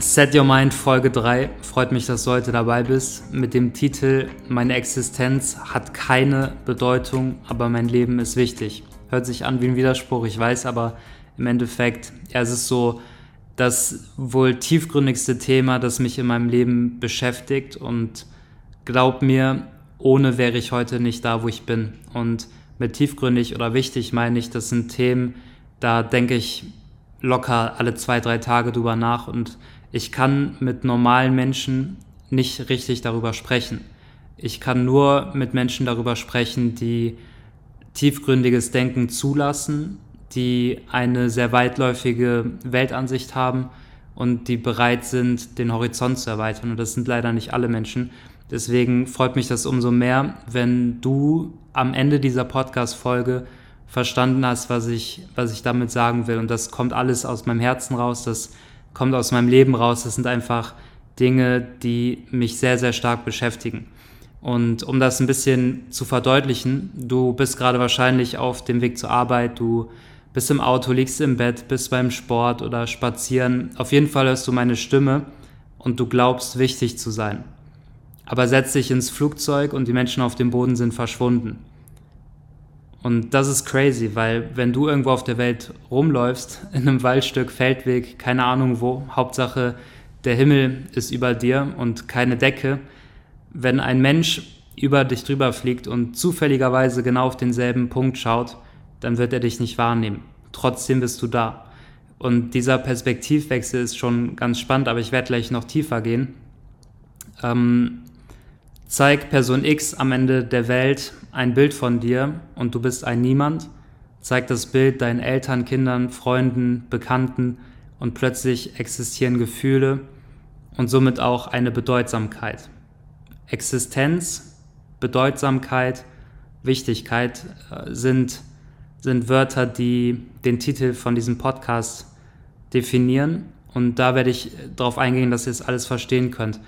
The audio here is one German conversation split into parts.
Set Your Mind Folge 3. Freut mich, dass du heute dabei bist. Mit dem Titel Meine Existenz hat keine Bedeutung, aber mein Leben ist wichtig. Hört sich an wie ein Widerspruch, ich weiß, aber im Endeffekt, ja, es ist so das wohl tiefgründigste Thema, das mich in meinem Leben beschäftigt. Und glaub mir, ohne wäre ich heute nicht da, wo ich bin. Und mit tiefgründig oder wichtig meine ich, das sind Themen, da denke ich locker alle zwei, drei Tage drüber nach und ich kann mit normalen Menschen nicht richtig darüber sprechen. Ich kann nur mit Menschen darüber sprechen, die tiefgründiges Denken zulassen, die eine sehr weitläufige Weltansicht haben und die bereit sind, den Horizont zu erweitern. Und das sind leider nicht alle Menschen. Deswegen freut mich das umso mehr, wenn du am Ende dieser Podcast-Folge verstanden hast, was ich, was ich damit sagen will. Und das kommt alles aus meinem Herzen raus. Das kommt aus meinem Leben raus. Das sind einfach Dinge, die mich sehr, sehr stark beschäftigen. Und um das ein bisschen zu verdeutlichen, du bist gerade wahrscheinlich auf dem Weg zur Arbeit, du bist im Auto, liegst im Bett, bist beim Sport oder spazieren. Auf jeden Fall hörst du meine Stimme und du glaubst wichtig zu sein. Aber setz dich ins Flugzeug und die Menschen auf dem Boden sind verschwunden. Und das ist crazy, weil wenn du irgendwo auf der Welt rumläufst, in einem Waldstück, Feldweg, keine Ahnung wo, Hauptsache der Himmel ist über dir und keine Decke, wenn ein Mensch über dich drüber fliegt und zufälligerweise genau auf denselben Punkt schaut, dann wird er dich nicht wahrnehmen. Trotzdem bist du da. Und dieser Perspektivwechsel ist schon ganz spannend, aber ich werde gleich noch tiefer gehen. Ähm, zeig Person X am Ende der Welt ein Bild von dir und du bist ein Niemand, zeig das Bild deinen Eltern, Kindern, Freunden, Bekannten und plötzlich existieren Gefühle und somit auch eine Bedeutsamkeit. Existenz, Bedeutsamkeit, Wichtigkeit äh, sind, sind Wörter, die den Titel von diesem Podcast definieren. Und da werde ich darauf eingehen, dass ihr es alles verstehen könnt.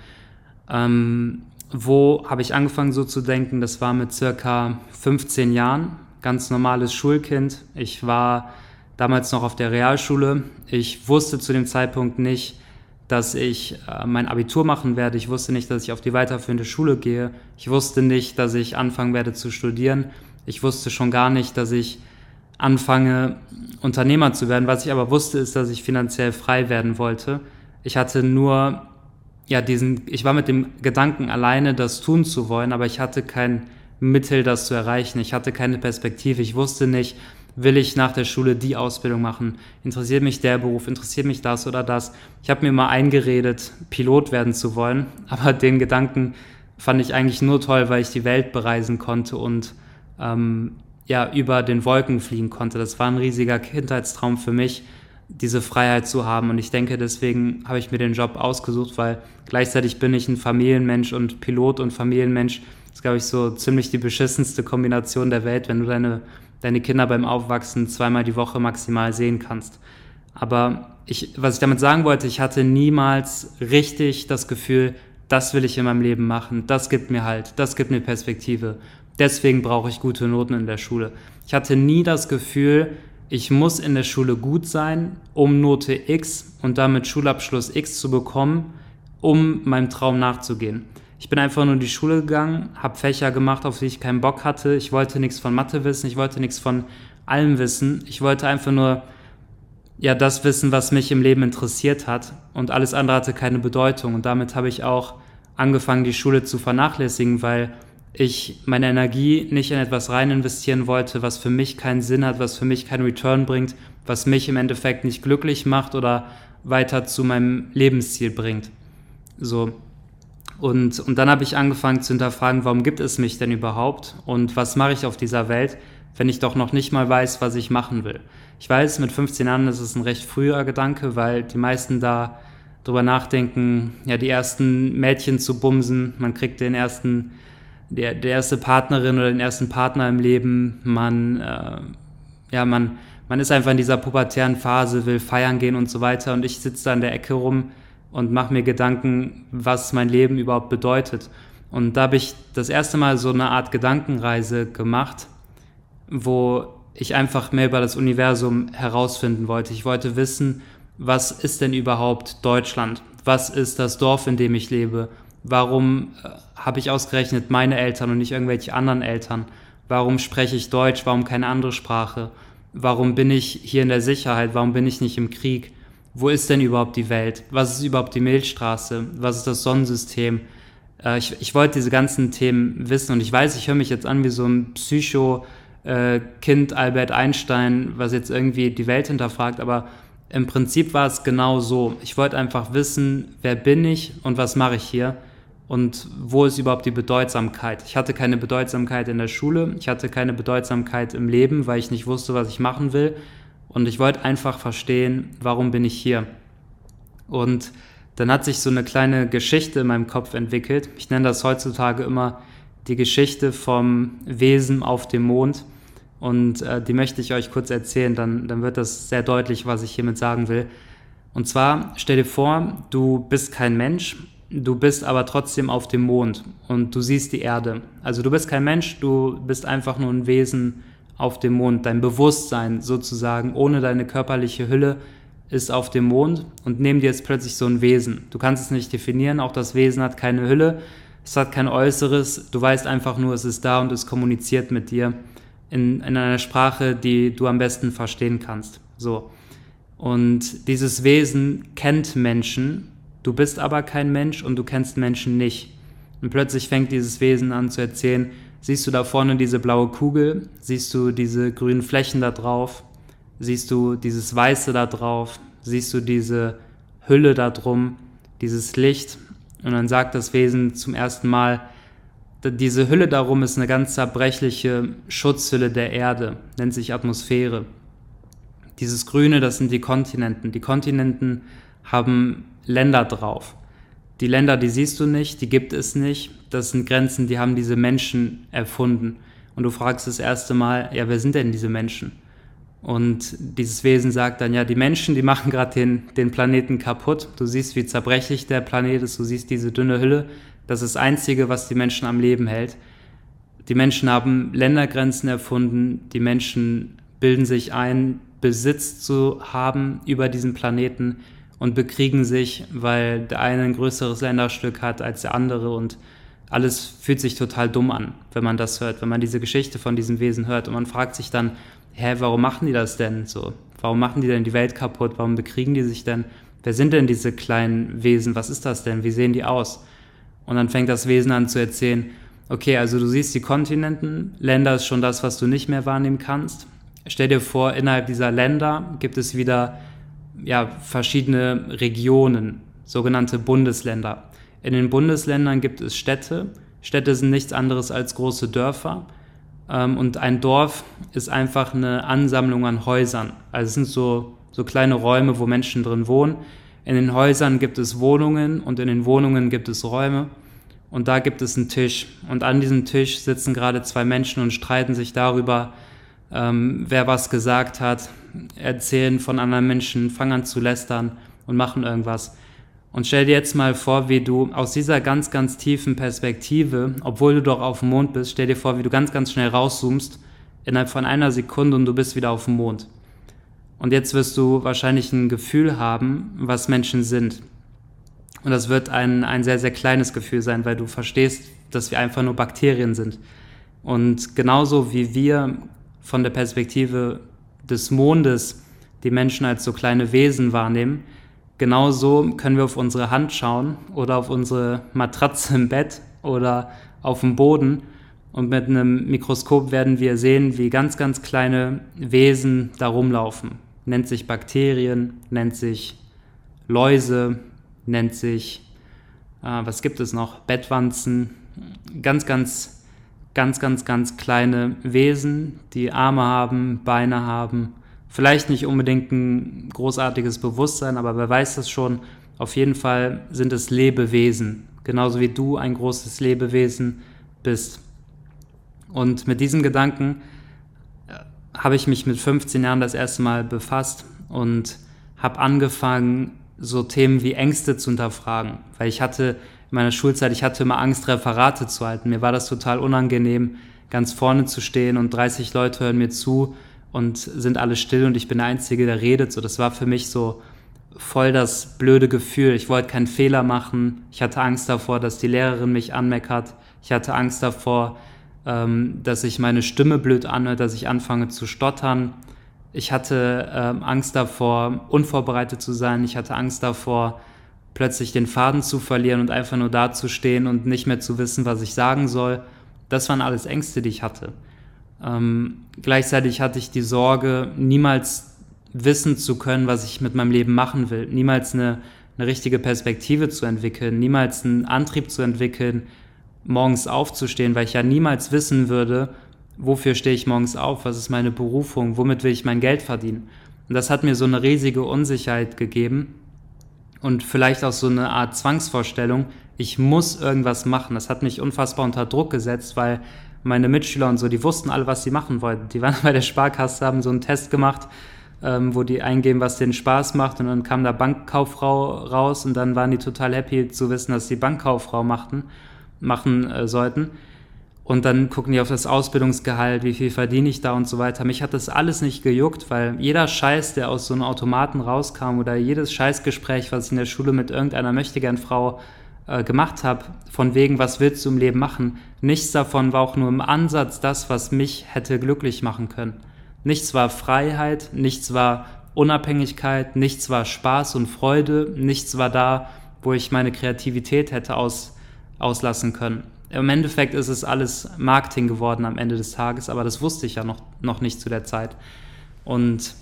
Ähm, wo habe ich angefangen so zu denken? Das war mit circa 15 Jahren, ganz normales Schulkind. Ich war damals noch auf der Realschule. Ich wusste zu dem Zeitpunkt nicht, dass ich äh, mein Abitur machen werde. Ich wusste nicht, dass ich auf die weiterführende Schule gehe. Ich wusste nicht, dass ich anfangen werde zu studieren. Ich wusste schon gar nicht, dass ich anfange, Unternehmer zu werden. Was ich aber wusste, ist, dass ich finanziell frei werden wollte. Ich hatte nur ja, diesen, ich war mit dem Gedanken alleine, das tun zu wollen, aber ich hatte kein Mittel, das zu erreichen. Ich hatte keine Perspektive. Ich wusste nicht, will ich nach der Schule die Ausbildung machen? Interessiert mich der Beruf? Interessiert mich das oder das? Ich habe mir mal eingeredet, Pilot werden zu wollen, aber den Gedanken fand ich eigentlich nur toll, weil ich die Welt bereisen konnte und ähm, ja, über den Wolken fliegen konnte. Das war ein riesiger Kindheitstraum für mich diese Freiheit zu haben. Und ich denke, deswegen habe ich mir den Job ausgesucht, weil gleichzeitig bin ich ein Familienmensch und Pilot und Familienmensch. Das ist, glaube ich, so ziemlich die beschissenste Kombination der Welt, wenn du deine, deine Kinder beim Aufwachsen zweimal die Woche maximal sehen kannst. Aber ich, was ich damit sagen wollte, ich hatte niemals richtig das Gefühl, das will ich in meinem Leben machen, das gibt mir halt, das gibt mir Perspektive. Deswegen brauche ich gute Noten in der Schule. Ich hatte nie das Gefühl, ich muss in der Schule gut sein, um Note X und damit Schulabschluss X zu bekommen, um meinem Traum nachzugehen. Ich bin einfach nur in die Schule gegangen, habe Fächer gemacht, auf die ich keinen Bock hatte. Ich wollte nichts von Mathe wissen, ich wollte nichts von allem wissen. Ich wollte einfach nur ja das wissen, was mich im Leben interessiert hat und alles andere hatte keine Bedeutung und damit habe ich auch angefangen, die Schule zu vernachlässigen, weil ich meine Energie nicht in etwas rein investieren wollte, was für mich keinen Sinn hat, was für mich keinen Return bringt, was mich im Endeffekt nicht glücklich macht oder weiter zu meinem Lebensziel bringt. So. Und, und dann habe ich angefangen zu hinterfragen, warum gibt es mich denn überhaupt und was mache ich auf dieser Welt, wenn ich doch noch nicht mal weiß, was ich machen will. Ich weiß, mit 15 Jahren ist es ein recht früher Gedanke, weil die meisten da drüber nachdenken, ja, die ersten Mädchen zu bumsen, man kriegt den ersten der, der erste Partnerin oder den ersten Partner im Leben. Man, äh, ja, man, man ist einfach in dieser pubertären Phase, will feiern gehen und so weiter. Und ich sitze da in der Ecke rum und mache mir Gedanken, was mein Leben überhaupt bedeutet. Und da habe ich das erste Mal so eine Art Gedankenreise gemacht, wo ich einfach mehr über das Universum herausfinden wollte. Ich wollte wissen, was ist denn überhaupt Deutschland? was ist das Dorf, in dem ich lebe? Warum äh, habe ich ausgerechnet meine Eltern und nicht irgendwelche anderen Eltern? Warum spreche ich Deutsch? Warum keine andere Sprache? Warum bin ich hier in der Sicherheit? Warum bin ich nicht im Krieg? Wo ist denn überhaupt die Welt? Was ist überhaupt die Milchstraße? Was ist das Sonnensystem? Äh, ich, ich wollte diese ganzen Themen wissen und ich weiß, ich höre mich jetzt an wie so ein Psycho-Kind äh, Albert Einstein, was jetzt irgendwie die Welt hinterfragt, aber im Prinzip war es genau so. Ich wollte einfach wissen, wer bin ich und was mache ich hier und wo ist überhaupt die Bedeutsamkeit. Ich hatte keine Bedeutsamkeit in der Schule, ich hatte keine Bedeutsamkeit im Leben, weil ich nicht wusste, was ich machen will und ich wollte einfach verstehen, warum bin ich hier. Und dann hat sich so eine kleine Geschichte in meinem Kopf entwickelt. Ich nenne das heutzutage immer die Geschichte vom Wesen auf dem Mond. Und äh, die möchte ich euch kurz erzählen, dann, dann wird das sehr deutlich, was ich hiermit sagen will. Und zwar stell dir vor, du bist kein Mensch, du bist aber trotzdem auf dem Mond und du siehst die Erde. Also du bist kein Mensch, du bist einfach nur ein Wesen auf dem Mond. Dein Bewusstsein sozusagen ohne deine körperliche Hülle ist auf dem Mond und neben dir ist plötzlich so ein Wesen. Du kannst es nicht definieren, auch das Wesen hat keine Hülle, es hat kein Äußeres, du weißt einfach nur, es ist da und es kommuniziert mit dir in, in einer Sprache, die du am besten verstehen kannst. So. Und dieses Wesen kennt Menschen Du bist aber kein Mensch und du kennst Menschen nicht. Und plötzlich fängt dieses Wesen an zu erzählen, siehst du da vorne diese blaue Kugel, siehst du diese grünen Flächen da drauf, siehst du dieses Weiße da drauf, siehst du diese Hülle da drum, dieses Licht. Und dann sagt das Wesen zum ersten Mal, diese Hülle darum ist eine ganz zerbrechliche Schutzhülle der Erde, nennt sich Atmosphäre. Dieses Grüne, das sind die Kontinenten. Die Kontinenten haben Länder drauf. Die Länder, die siehst du nicht, die gibt es nicht. Das sind Grenzen, die haben diese Menschen erfunden. Und du fragst das erste Mal, ja, wer sind denn diese Menschen? Und dieses Wesen sagt dann, ja, die Menschen, die machen gerade den, den Planeten kaputt. Du siehst, wie zerbrechlich der Planet ist, du siehst diese dünne Hülle. Das ist das Einzige, was die Menschen am Leben hält. Die Menschen haben Ländergrenzen erfunden, die Menschen bilden sich ein, Besitz zu haben über diesen Planeten und bekriegen sich, weil der eine ein größeres Länderstück hat als der andere und alles fühlt sich total dumm an, wenn man das hört, wenn man diese Geschichte von diesem Wesen hört und man fragt sich dann, hä, warum machen die das denn so? Warum machen die denn die Welt kaputt? Warum bekriegen die sich denn? Wer sind denn diese kleinen Wesen? Was ist das denn? Wie sehen die aus? Und dann fängt das Wesen an zu erzählen, okay, also du siehst die Kontinenten, Länder ist schon das, was du nicht mehr wahrnehmen kannst. Stell dir vor, innerhalb dieser Länder gibt es wieder ja, verschiedene Regionen, sogenannte Bundesländer. In den Bundesländern gibt es Städte. Städte sind nichts anderes als große Dörfer. Ähm, und ein Dorf ist einfach eine Ansammlung an Häusern. Also es sind so, so kleine Räume, wo Menschen drin wohnen. In den Häusern gibt es Wohnungen und in den Wohnungen gibt es Räume. Und da gibt es einen Tisch. Und an diesem Tisch sitzen gerade zwei Menschen und streiten sich darüber, ähm, wer was gesagt hat, erzählen von anderen Menschen, fangen an zu lästern und machen irgendwas. Und stell dir jetzt mal vor, wie du aus dieser ganz, ganz tiefen Perspektive, obwohl du doch auf dem Mond bist, stell dir vor, wie du ganz, ganz schnell rauszoomst, innerhalb von einer Sekunde und du bist wieder auf dem Mond. Und jetzt wirst du wahrscheinlich ein Gefühl haben, was Menschen sind. Und das wird ein, ein sehr, sehr kleines Gefühl sein, weil du verstehst, dass wir einfach nur Bakterien sind. Und genauso wie wir von der Perspektive des Mondes die Menschen als so kleine Wesen wahrnehmen, genauso können wir auf unsere Hand schauen oder auf unsere Matratze im Bett oder auf dem Boden. Und mit einem Mikroskop werden wir sehen, wie ganz, ganz kleine Wesen da rumlaufen. Nennt sich Bakterien, nennt sich Läuse, nennt sich, äh, was gibt es noch, Bettwanzen, ganz, ganz ganz, ganz, ganz kleine Wesen, die Arme haben, Beine haben, vielleicht nicht unbedingt ein großartiges Bewusstsein, aber wer weiß das schon, auf jeden Fall sind es Lebewesen, genauso wie du ein großes Lebewesen bist. Und mit diesem Gedanken äh, habe ich mich mit 15 Jahren das erste Mal befasst und habe angefangen, so Themen wie Ängste zu hinterfragen, weil ich hatte in meiner Schulzeit, ich hatte immer Angst, Referate zu halten. Mir war das total unangenehm, ganz vorne zu stehen und 30 Leute hören mir zu und sind alle still und ich bin der Einzige, der redet. So, das war für mich so voll das blöde Gefühl. Ich wollte keinen Fehler machen. Ich hatte Angst davor, dass die Lehrerin mich anmeckert. Ich hatte Angst davor, ähm, dass ich meine Stimme blöd anhört, dass ich anfange zu stottern. Ich hatte ähm, Angst davor, unvorbereitet zu sein. Ich hatte Angst davor, plötzlich den Faden zu verlieren und einfach nur dazustehen und nicht mehr zu wissen, was ich sagen soll. Das waren alles Ängste, die ich hatte. Ähm, gleichzeitig hatte ich die Sorge, niemals wissen zu können, was ich mit meinem Leben machen will, niemals eine, eine richtige Perspektive zu entwickeln, niemals einen Antrieb zu entwickeln, morgens aufzustehen, weil ich ja niemals wissen würde, wofür stehe ich morgens auf, was ist meine Berufung, womit will ich mein Geld verdienen. Und das hat mir so eine riesige Unsicherheit gegeben und vielleicht auch so eine Art Zwangsvorstellung, ich muss irgendwas machen. Das hat mich unfassbar unter Druck gesetzt, weil meine Mitschüler und so, die wussten alle, was sie machen wollten. Die waren bei der Sparkasse, haben so einen Test gemacht, ähm, wo die eingeben, was denen Spaß macht und dann kam da Bankkauffrau raus und dann waren die total happy zu wissen, dass sie Bankkauffrau machten, machen äh, sollten. Und dann gucken die auf das Ausbildungsgehalt, wie viel verdiene ich da und so weiter. Mich hat das alles nicht gejuckt, weil jeder Scheiß, der aus so einem Automaten rauskam oder jedes Scheißgespräch, was ich in der Schule mit irgendeiner Möchtegern-Frau äh, gemacht habe, von wegen, was willst du im Leben machen, nichts davon war auch nur im Ansatz das, was mich hätte glücklich machen können. Nichts war Freiheit, nichts war Unabhängigkeit, nichts war Spaß und Freude, nichts war da, wo ich meine Kreativität hätte aus, auslassen können. Im Endeffekt ist es alles Marketing geworden am Ende des Tages, aber das wusste ich ja noch, noch nicht zu der Zeit. Und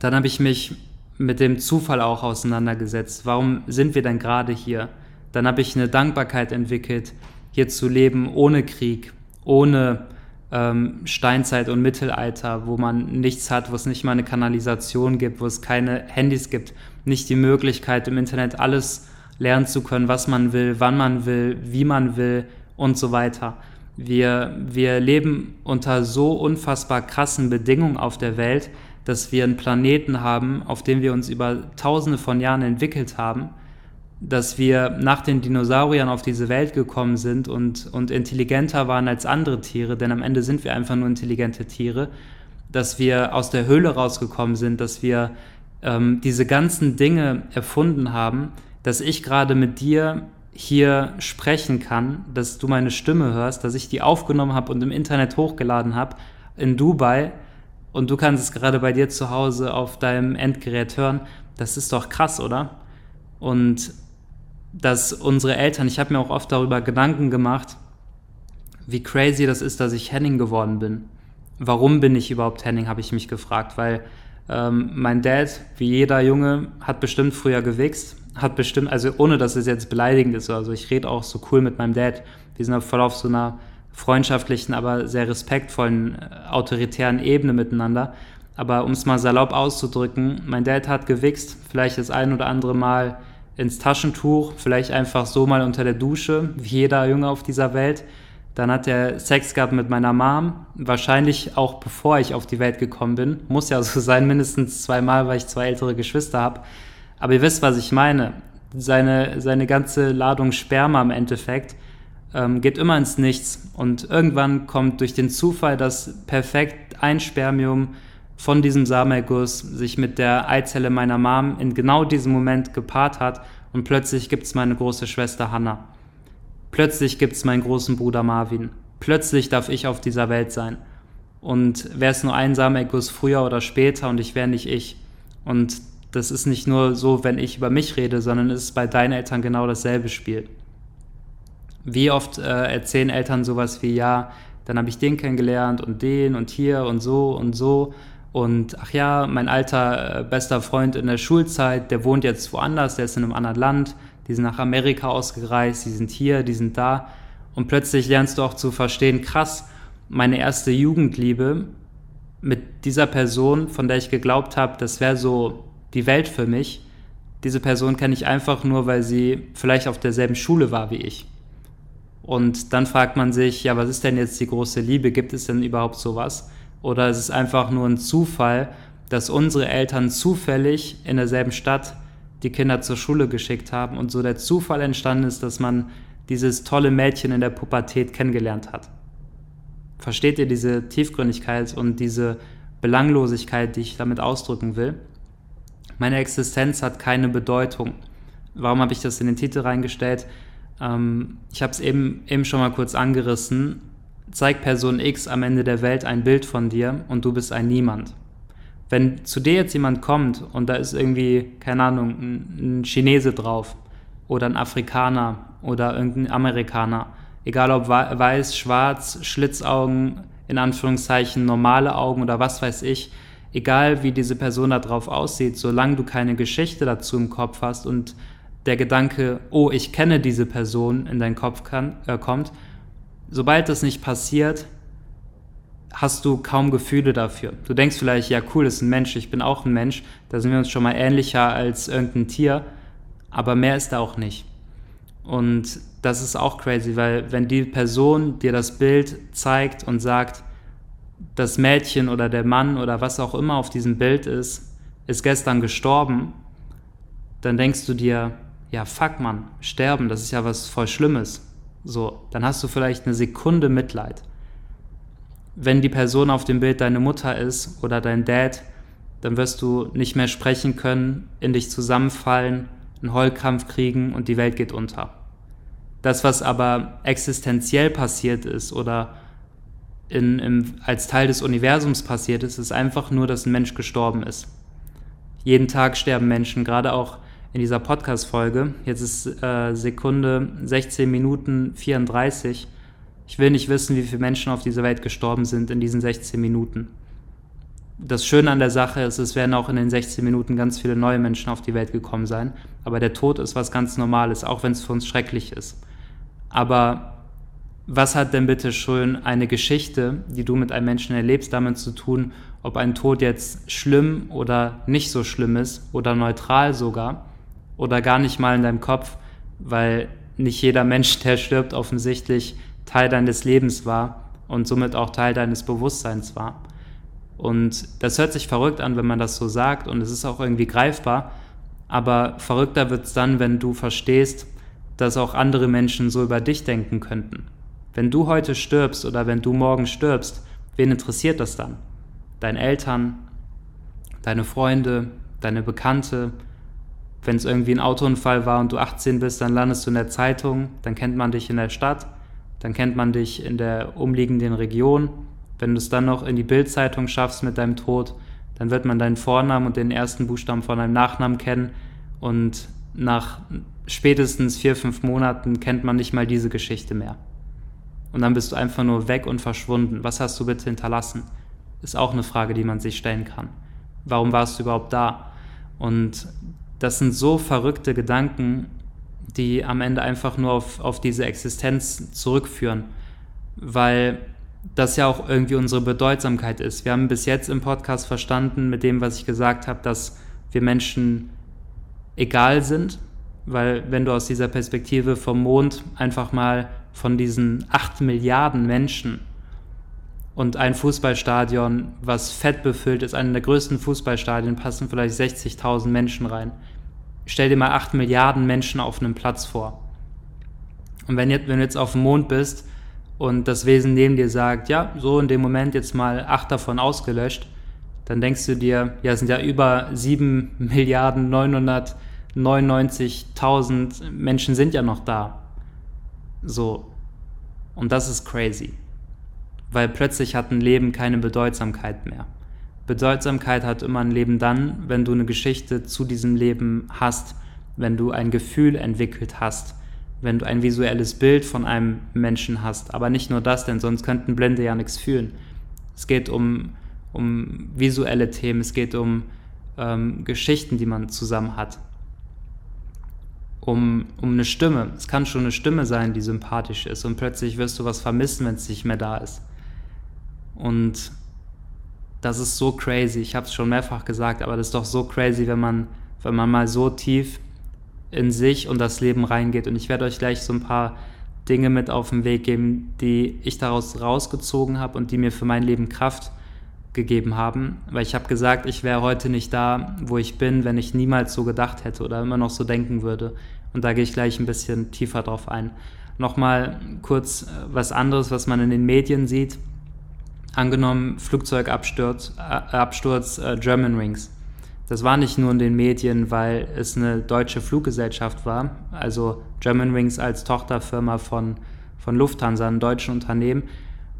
dann habe ich mich mit dem Zufall auch auseinandergesetzt. Warum sind wir denn gerade hier? Dann habe ich eine Dankbarkeit entwickelt, hier zu leben ohne Krieg, ohne ähm, Steinzeit und Mittelalter, wo man nichts hat, wo es nicht mal eine Kanalisation gibt, wo es keine Handys gibt, nicht die Möglichkeit im Internet alles lernen zu können, was man will, wann man will, wie man will und so weiter. Wir, wir leben unter so unfassbar krassen Bedingungen auf der Welt, dass wir einen Planeten haben, auf dem wir uns über tausende von Jahren entwickelt haben, dass wir nach den Dinosauriern auf diese Welt gekommen sind und, und intelligenter waren als andere Tiere, denn am Ende sind wir einfach nur intelligente Tiere, dass wir aus der Höhle rausgekommen sind, dass wir ähm, diese ganzen Dinge erfunden haben, dass ich gerade mit dir hier sprechen kann, dass du meine Stimme hörst, dass ich die aufgenommen habe und im Internet hochgeladen habe in Dubai und du kannst es gerade bei dir zu Hause auf deinem Endgerät hören. Das ist doch krass, oder? Und dass unsere Eltern, ich habe mir auch oft darüber Gedanken gemacht, wie crazy das ist, dass ich Henning geworden bin. Warum bin ich überhaupt Henning, habe ich mich gefragt, weil ähm, mein Dad, wie jeder Junge, hat bestimmt früher gewichst hat bestimmt, also ohne dass es jetzt beleidigend ist, also ich rede auch so cool mit meinem Dad. Wir sind voll auf so einer freundschaftlichen, aber sehr respektvollen, äh, autoritären Ebene miteinander. Aber um es mal salopp auszudrücken, mein Dad hat gewichst, vielleicht das ein oder andere Mal ins Taschentuch, vielleicht einfach so mal unter der Dusche, wie jeder Junge auf dieser Welt. Dann hat er Sex gehabt mit meiner Mom, wahrscheinlich auch bevor ich auf die Welt gekommen bin. Muss ja so sein, mindestens zweimal, weil ich zwei ältere Geschwister habe. Aber ihr wisst, was ich meine. Seine, seine ganze Ladung Sperma im Endeffekt ähm, geht immer ins Nichts. Und irgendwann kommt durch den Zufall, dass perfekt ein Spermium von diesem Samenerguss sich mit der Eizelle meiner Mom in genau diesem Moment gepaart hat und plötzlich gibt es meine große Schwester Hannah. Plötzlich gibt es meinen großen Bruder Marvin. Plötzlich darf ich auf dieser Welt sein. Und wäre es nur ein Samenerguss früher oder später und ich wäre nicht ich. Und das ist nicht nur so, wenn ich über mich rede, sondern es ist bei deinen Eltern genau dasselbe Spiel. Wie oft äh, erzählen Eltern sowas wie, ja, dann habe ich den kennengelernt und den und hier und so und so. Und ach ja, mein alter äh, bester Freund in der Schulzeit, der wohnt jetzt woanders, der ist in einem anderen Land, die sind nach Amerika ausgereist, die sind hier, die sind da. Und plötzlich lernst du auch zu verstehen, krass, meine erste Jugendliebe mit dieser Person, von der ich geglaubt habe, das wäre so die Welt für mich. Diese Person kenne ich einfach nur, weil sie vielleicht auf derselben Schule war wie ich. Und dann fragt man sich, ja, was ist denn jetzt die große Liebe? Gibt es denn überhaupt sowas? Oder ist es einfach nur ein Zufall, dass unsere Eltern zufällig in derselben Stadt die Kinder zur Schule geschickt haben und so der Zufall entstanden ist, dass man dieses tolle Mädchen in der Pubertät kennengelernt hat? Versteht ihr diese Tiefgründigkeit und diese Belanglosigkeit, die ich damit ausdrücken will? Meine Existenz hat keine Bedeutung. Warum habe ich das in den Titel reingestellt? Ähm, ich habe es eben, eben schon mal kurz angerissen. Zeig Person X am Ende der Welt ein Bild von dir und du bist ein Niemand. Wenn zu dir jetzt jemand kommt und da ist irgendwie, keine Ahnung, ein, ein Chinese drauf oder ein Afrikaner oder irgendein Amerikaner, egal ob weiß, schwarz, Schlitzaugen, in Anführungszeichen normale Augen oder was weiß ich, egal wie diese Person da drauf aussieht, solange du keine Geschichte dazu im Kopf hast und der Gedanke, oh, ich kenne diese Person in deinen Kopf kann, äh, kommt, sobald das nicht passiert, hast du kaum Gefühle dafür. Du denkst vielleicht, ja cool, das ist ein Mensch, ich bin auch ein Mensch, da sind wir uns schon mal ähnlicher als irgendein Tier, aber mehr ist da auch nicht. Und das ist auch crazy, weil wenn die Person dir das Bild zeigt und sagt, das Mädchen oder der Mann oder was auch immer auf diesem Bild ist, ist gestern gestorben, dann denkst du dir, ja fuck man, sterben, das ist ja was voll Schlimmes. So, dann hast du vielleicht eine Sekunde Mitleid. Wenn die Person auf dem Bild deine Mutter ist oder dein Dad, dann wirst du nicht mehr sprechen können, in dich zusammenfallen, einen Heulkrampf kriegen und die Welt geht unter. Das, was aber existenziell passiert ist oder in, im, als Teil des Universums passiert ist, ist einfach nur, dass ein Mensch gestorben ist. Jeden Tag sterben Menschen, gerade auch in dieser Podcast-Folge. Jetzt ist äh, Sekunde 16 Minuten 34. Ich will nicht wissen, wie viele Menschen auf dieser Welt gestorben sind in diesen 16 Minuten. Das Schöne an der Sache ist, es werden auch in den 16 Minuten ganz viele neue Menschen auf die Welt gekommen sein. Aber der Tod ist was ganz Normales, auch wenn es für uns schrecklich ist. Aber was hat denn bitte schön eine Geschichte, die du mit einem Menschen erlebst, damit zu tun, ob ein Tod jetzt schlimm oder nicht so schlimm ist oder neutral sogar oder gar nicht mal in deinem Kopf, weil nicht jeder Mensch, der stirbt, offensichtlich Teil deines Lebens war und somit auch Teil deines Bewusstseins war. Und das hört sich verrückt an, wenn man das so sagt und es ist auch irgendwie greifbar, aber verrückter wird es dann, wenn du verstehst, dass auch andere Menschen so über dich denken könnten. Wenn du heute stirbst oder wenn du morgen stirbst, wen interessiert das dann? Deine Eltern, deine Freunde, deine Bekannte. Wenn es irgendwie ein Autounfall war und du 18 bist, dann landest du in der Zeitung, dann kennt man dich in der Stadt, dann kennt man dich in der umliegenden Region. Wenn du es dann noch in die Bildzeitung schaffst mit deinem Tod, dann wird man deinen Vornamen und den ersten Buchstaben von deinem Nachnamen kennen und nach spätestens vier, fünf Monaten kennt man nicht mal diese Geschichte mehr. Und dann bist du einfach nur weg und verschwunden. Was hast du bitte hinterlassen? Ist auch eine Frage, die man sich stellen kann. Warum warst du überhaupt da? Und das sind so verrückte Gedanken, die am Ende einfach nur auf, auf diese Existenz zurückführen, weil das ja auch irgendwie unsere Bedeutsamkeit ist. Wir haben bis jetzt im Podcast verstanden, mit dem, was ich gesagt habe, dass wir Menschen egal sind, weil wenn du aus dieser Perspektive vom Mond einfach mal von diesen 8 Milliarden Menschen und ein Fußballstadion, was fett befüllt ist, einer der größten Fußballstadien, passen vielleicht 60.000 Menschen rein. Stell dir mal 8 Milliarden Menschen auf einem Platz vor. Und wenn, jetzt, wenn du jetzt auf dem Mond bist und das Wesen neben dir sagt, ja, so in dem Moment jetzt mal 8 davon ausgelöscht, dann denkst du dir, ja, es sind ja über 7 Milliarden 900 99.000 Menschen sind ja noch da. So. Und das ist crazy. Weil plötzlich hat ein Leben keine Bedeutsamkeit mehr. Bedeutsamkeit hat immer ein Leben dann, wenn du eine Geschichte zu diesem Leben hast, wenn du ein Gefühl entwickelt hast, wenn du ein visuelles Bild von einem Menschen hast. Aber nicht nur das, denn sonst könnten Blinde ja nichts fühlen. Es geht um, um visuelle Themen, es geht um ähm, Geschichten, die man zusammen hat um, um eine Stimme. Es kann schon eine Stimme sein, die sympathisch ist und plötzlich wirst du was vermissen, wenn es nicht mehr da ist. Und das ist so crazy. Ich habe es schon mehrfach gesagt, aber das ist doch so crazy, wenn man, wenn man mal so tief in sich und das Leben reingeht. Und ich werde euch gleich so ein paar Dinge mit auf den Weg geben, die ich daraus rausgezogen habe und die mir für mein Leben Kraft gegeben haben, weil ich habe gesagt, ich wäre heute nicht da, wo ich bin, wenn ich niemals so gedacht hätte oder immer noch so denken würde. Und da gehe ich gleich ein bisschen tiefer drauf ein. Nochmal kurz äh, was anderes, was man in den Medien sieht. Angenommen Flugzeugabsturz, äh, Absturz äh, German Wings. Das war nicht nur in den Medien, weil es eine deutsche Fluggesellschaft war, also Germanwings als Tochterfirma von, von Lufthansa, einem deutschen Unternehmen,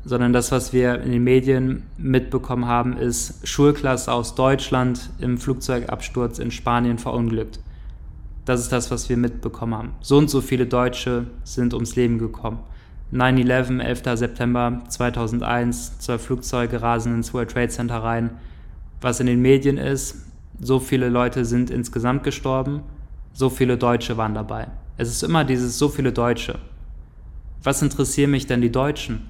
sondern das, was wir in den Medien mitbekommen haben, ist Schulklasse aus Deutschland im Flugzeugabsturz in Spanien verunglückt. Das ist das, was wir mitbekommen haben. So und so viele Deutsche sind ums Leben gekommen. 9-11, 11. September 2001, zwei Flugzeuge rasen ins World Trade Center rein. Was in den Medien ist, so viele Leute sind insgesamt gestorben, so viele Deutsche waren dabei. Es ist immer dieses so viele Deutsche. Was interessieren mich denn die Deutschen?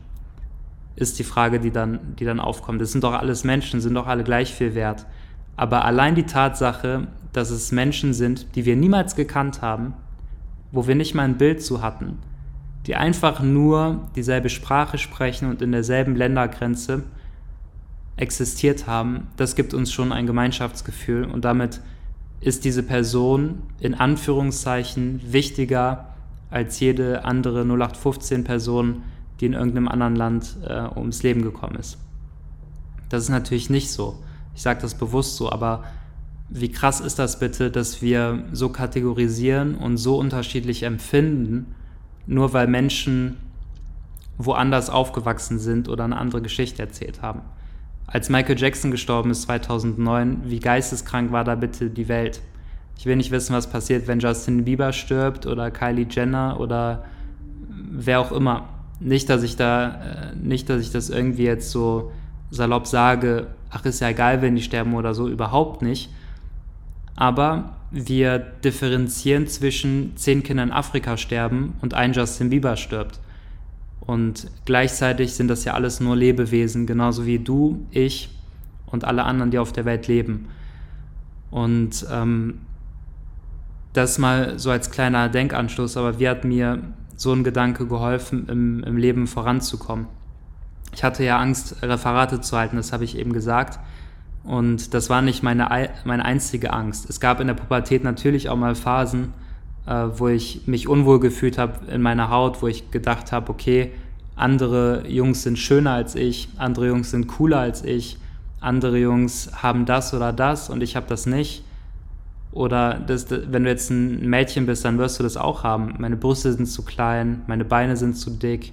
Ist die Frage, die dann, die dann aufkommt. Es sind doch alles Menschen, sind doch alle gleich viel wert. Aber allein die Tatsache, dass es Menschen sind, die wir niemals gekannt haben, wo wir nicht mal ein Bild zu hatten, die einfach nur dieselbe Sprache sprechen und in derselben Ländergrenze existiert haben, das gibt uns schon ein Gemeinschaftsgefühl und damit ist diese Person in Anführungszeichen wichtiger als jede andere 0815 Person, die in irgendeinem anderen Land äh, ums Leben gekommen ist. Das ist natürlich nicht so. Ich sage das bewusst so, aber wie krass ist das bitte, dass wir so kategorisieren und so unterschiedlich empfinden, nur weil Menschen woanders aufgewachsen sind oder eine andere Geschichte erzählt haben. Als Michael Jackson gestorben ist 2009, wie geisteskrank war da bitte die Welt? Ich will nicht wissen, was passiert, wenn Justin Bieber stirbt oder Kylie Jenner oder wer auch immer. Nicht, dass ich da, äh, nicht, dass ich das irgendwie jetzt so salopp sage, ach, ist ja egal, wenn die sterben oder so, überhaupt nicht. Aber wir differenzieren zwischen zehn Kindern in Afrika sterben und ein Justin Bieber stirbt. Und gleichzeitig sind das ja alles nur Lebewesen, genauso wie du, ich und alle anderen, die auf der Welt leben. Und ähm, das mal so als kleiner Denkanschluss, aber wie hat mir so ein Gedanke geholfen, im, im Leben voranzukommen? Ich hatte ja Angst, Referate zu halten, das habe ich eben gesagt. Und das war nicht meine, meine einzige Angst. Es gab in der Pubertät natürlich auch mal Phasen, äh, wo ich mich unwohl gefühlt habe in meiner Haut, wo ich gedacht habe, okay, andere Jungs sind schöner als ich, andere Jungs sind cooler als ich, andere Jungs haben das oder das und ich habe das nicht. Oder das, wenn du jetzt ein Mädchen bist, dann wirst du das auch haben. Meine Brüste sind zu klein, meine Beine sind zu dick,